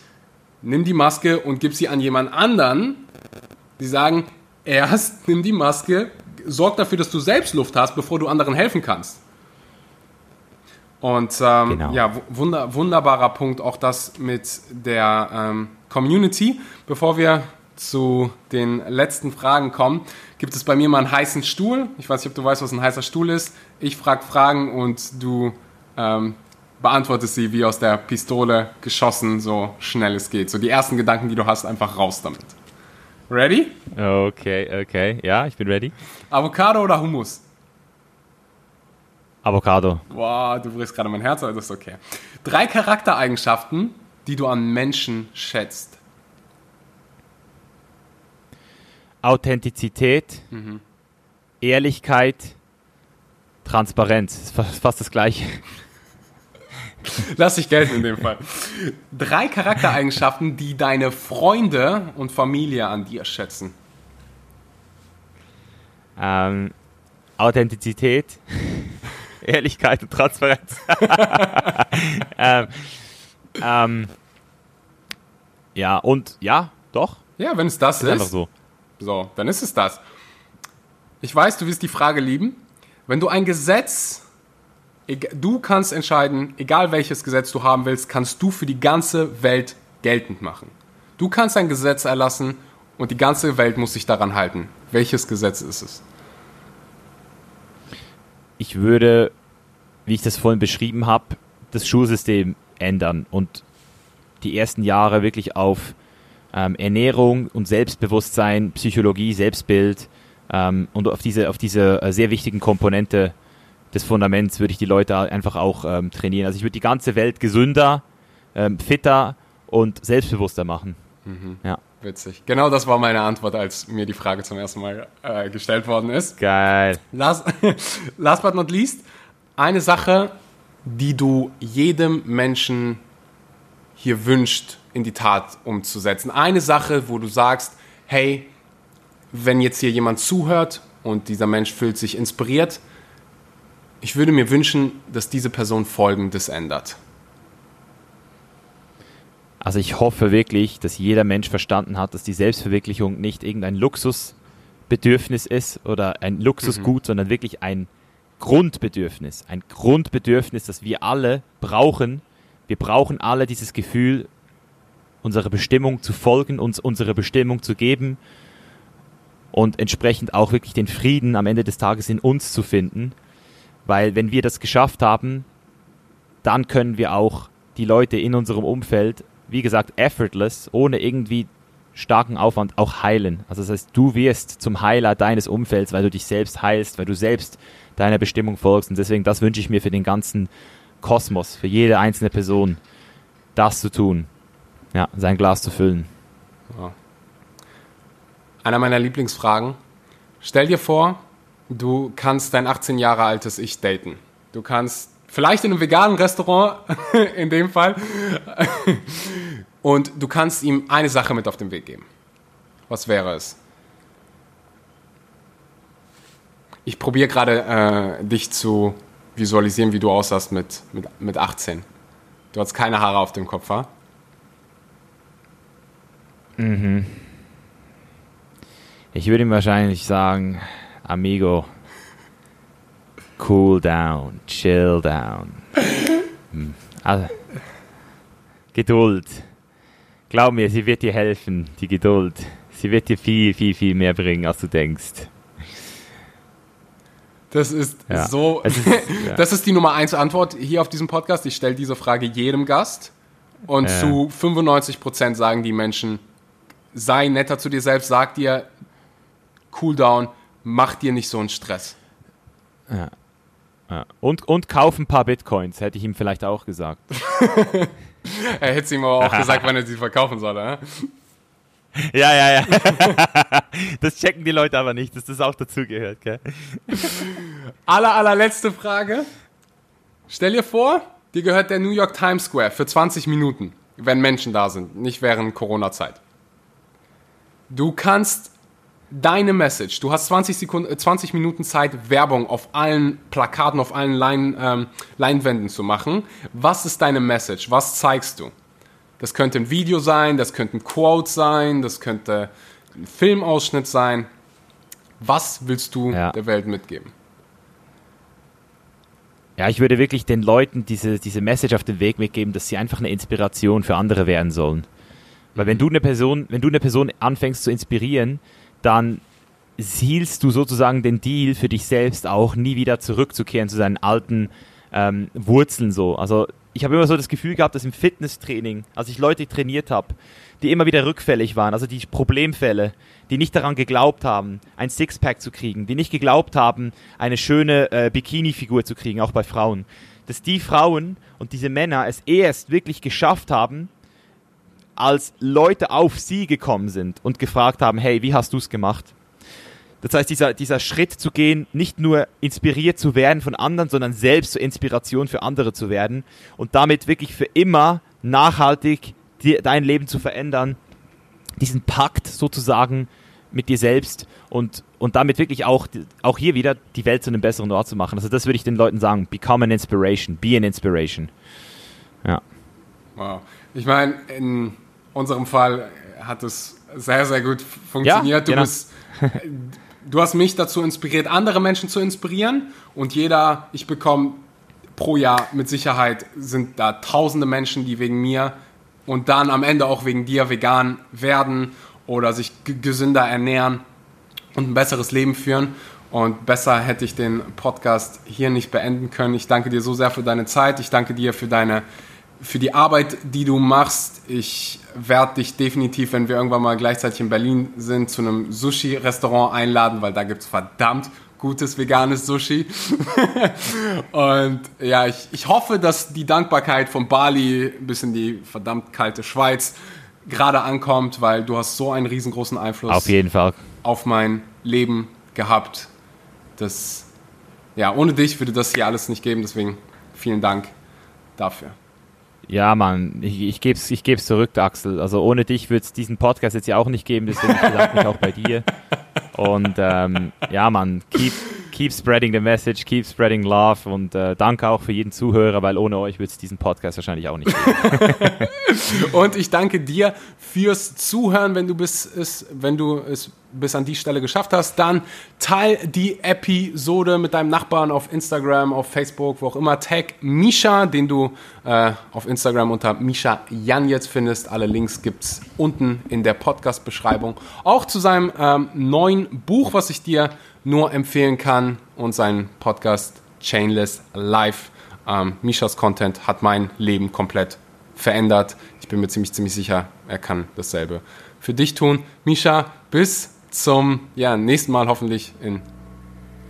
nimm die Maske und gib sie an jemand anderen. Die sagen, erst nimm die Maske, sorg dafür, dass du selbst Luft hast, bevor du anderen helfen kannst. Und ähm, genau. ja, wunder, wunderbarer Punkt auch das mit der ähm, Community. Bevor wir zu den letzten Fragen kommen, gibt es bei mir mal einen heißen Stuhl. Ich weiß nicht, ob du weißt, was ein heißer Stuhl ist. Ich frage Fragen und du ähm, beantwortest sie wie aus der Pistole geschossen, so schnell es geht. So die ersten Gedanken, die du hast, einfach raus damit. Ready? Okay, okay. Ja, ich bin ready. Avocado oder Hummus? Avocado. Boah, du brichst gerade mein Herz, aber das ist okay. Drei Charaktereigenschaften, die du an Menschen schätzt. Authentizität, Mhm. Ehrlichkeit, Transparenz. Das ist fa- fast das gleiche. Lass dich gelten in dem Fall. Drei Charaktereigenschaften, die deine Freunde und Familie an dir schätzen. Ähm, Authentizität, Ehrlichkeit und Transparenz. ähm, ähm, ja, und ja, doch. Ja, wenn es das Ist einfach ist, so. so, dann ist es das. Ich weiß, du wirst die Frage lieben. Wenn du ein Gesetz, du kannst entscheiden, egal welches Gesetz du haben willst, kannst du für die ganze Welt geltend machen. Du kannst ein Gesetz erlassen und die ganze Welt muss sich daran halten. Welches Gesetz ist es? Ich würde, wie ich das vorhin beschrieben habe, das Schulsystem ändern und die ersten Jahre wirklich auf ähm, Ernährung und Selbstbewusstsein, Psychologie, Selbstbild ähm, und auf diese, auf diese äh, sehr wichtigen Komponente des Fundaments würde ich die Leute einfach auch ähm, trainieren. Also ich würde die ganze Welt gesünder, ähm, fitter und selbstbewusster machen. Ja. Witzig. Genau das war meine Antwort, als mir die Frage zum ersten Mal äh, gestellt worden ist. Geil. Last, last but not least, eine Sache, die du jedem Menschen hier wünscht, in die Tat umzusetzen. Eine Sache, wo du sagst, hey, wenn jetzt hier jemand zuhört und dieser Mensch fühlt sich inspiriert, ich würde mir wünschen, dass diese Person Folgendes ändert. Also ich hoffe wirklich, dass jeder Mensch verstanden hat, dass die Selbstverwirklichung nicht irgendein Luxusbedürfnis ist oder ein Luxusgut, sondern wirklich ein Grundbedürfnis. Ein Grundbedürfnis, das wir alle brauchen. Wir brauchen alle dieses Gefühl, unserer Bestimmung zu folgen, uns unsere Bestimmung zu geben und entsprechend auch wirklich den Frieden am Ende des Tages in uns zu finden. Weil wenn wir das geschafft haben, dann können wir auch die Leute in unserem Umfeld, wie gesagt, effortless, ohne irgendwie starken Aufwand auch heilen. Also das heißt, du wirst zum Heiler deines Umfelds, weil du dich selbst heilst, weil du selbst deiner Bestimmung folgst. Und deswegen, das wünsche ich mir für den ganzen Kosmos, für jede einzelne Person, das zu tun. Ja, sein Glas zu füllen. Einer meiner Lieblingsfragen. Stell dir vor, du kannst dein 18 Jahre altes Ich daten. Du kannst vielleicht in einem veganen Restaurant, in dem Fall, und du kannst ihm eine Sache mit auf den Weg geben. Was wäre es? Ich probiere gerade äh, dich zu visualisieren, wie du aussahst mit, mit, mit 18. Du hast keine Haare auf dem Kopf, wa? Ich würde ihm wahrscheinlich sagen, Amigo, cool down, chill down. Also, Geduld. Glaub mir, sie wird dir helfen, die Geduld. Sie wird dir viel, viel, viel mehr bringen, als du denkst. Das ist Ja. so. Ist- ja. Das ist die Nummer eins Antwort hier auf diesem Podcast. Ich stelle diese Frage jedem Gast. Und Ja. zu 95% sagen die Menschen, sei netter zu dir selbst, sag dir, cool down, mach dir nicht so einen Stress. Ja. Und, und kauf ein paar Bitcoins, hätte ich ihm vielleicht auch gesagt. Er hätte ihm aber auch gesagt, wann er sie verkaufen soll. Äh? Ja, ja, ja. Das checken die Leute aber nicht, dass das auch dazugehört, gell? Aller, allerletzte Frage. Stell dir vor, dir gehört der New York Times Square für 20 Minuten, wenn Menschen da sind, nicht während Corona-Zeit. Du kannst deine Message, du hast 20, Sekunden, äh, 20 Minuten Zeit, Werbung auf allen Plakaten, auf allen Lein, ähm, Leinwänden zu machen. Was ist deine Message? Was zeigst du? Das könnte ein Video sein, das könnte ein Quote sein, das könnte ein Filmausschnitt sein. Was willst du Ja. der Welt mitgeben? Ja, ich würde wirklich den Leuten diese, diese Message auf den Weg mitgeben, dass sie einfach eine Inspiration für andere werden sollen. Weil wenn du eine Person, wenn du eine Person anfängst zu inspirieren, dann sielst du sozusagen den Deal für dich selbst auch, nie wieder zurückzukehren zu seinen alten ähm, Wurzeln so. Also ich habe immer so das Gefühl gehabt, dass im Fitnesstraining, als ich Leute trainiert habe, die immer wieder rückfällig waren, also die Problemfälle, die nicht daran geglaubt haben, ein Sixpack zu kriegen, die nicht geglaubt haben, eine schöne äh, Bikini-Figur zu kriegen, auch bei Frauen, dass die Frauen und diese Männer es erst wirklich geschafft haben, als Leute auf sie gekommen sind und gefragt haben, hey, wie hast du es gemacht? Das heißt, dieser, dieser Schritt zu gehen, nicht nur inspiriert zu werden von anderen, sondern selbst zur Inspiration für andere zu werden und damit wirklich für immer nachhaltig die, dein Leben zu verändern, diesen Pakt sozusagen mit dir selbst und, und damit wirklich auch, auch hier wieder die Welt zu einem besseren Ort zu machen. Also das würde ich den Leuten sagen, become an inspiration, be an inspiration. Ja. Wow. Ich meine, in unserem Fall hat es sehr, sehr gut funktioniert. Ja, genau. du bist du hast mich dazu inspiriert, andere Menschen zu inspirieren. Und jeder, ich bekomme pro Jahr mit Sicherheit sind da tausende Menschen, die wegen mir und dann am Ende auch wegen dir vegan werden oder sich gesünder ernähren und ein besseres Leben führen. Und besser hätte ich den Podcast hier nicht beenden können. Ich danke dir so sehr für deine Zeit. Ich danke dir für deine für die Arbeit, die du machst. Ich werde dich definitiv, wenn wir irgendwann mal gleichzeitig in Berlin sind, zu einem Sushi-Restaurant einladen, weil da gibt es verdammt gutes veganes Sushi. und ja, ich, ich hoffe, dass die Dankbarkeit von Bali bis in die verdammt kalte Schweiz gerade ankommt, weil du hast so einen riesengroßen Einfluss auf jeden Fall auf mein Leben gehabt. Das ja, ohne dich würde das hier alles nicht geben, deswegen vielen Dank dafür. Ja, Mann, ich, ich gebe es ich geb's zurück, Axel. Also ohne dich würde es diesen Podcast jetzt ja auch nicht geben, deswegen bedanke mich auch bei dir. Und ähm, ja, Mann, keep, keep spreading the message, keep spreading love und äh, danke auch für jeden Zuhörer, weil ohne euch würde es diesen Podcast wahrscheinlich auch nicht geben. und ich danke dir fürs Zuhören, wenn du bis es, wenn du es bis an die Stelle geschafft hast, dann teil die Episode mit deinem Nachbarn auf Instagram, auf Facebook, wo auch immer. Tag Misha, den du äh, auf Instagram unter Misha Jan jetzt findest. Alle Links gibt es unten in der Podcast-Beschreibung. Auch zu seinem ähm, neuen Buch, was ich dir nur empfehlen kann und seinen Podcast Chainless Life. Ähm, Mishas Content hat mein Leben komplett verändert. Ich bin mir ziemlich, ziemlich sicher, er kann dasselbe für dich tun. Misha, bis zum ja, nächsten Mal hoffentlich in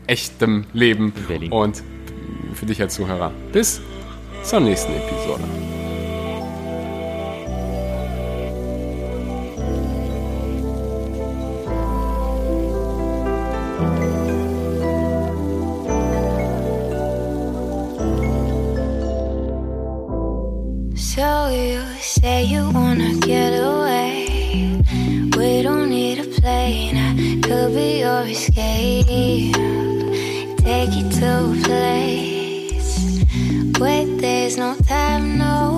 echtem Leben und für dich als Zuhörer. Bis zur nächsten Episode. You say you wanna get away. We don't need a plane. I could be your escape. Take you to a place where there's no time, no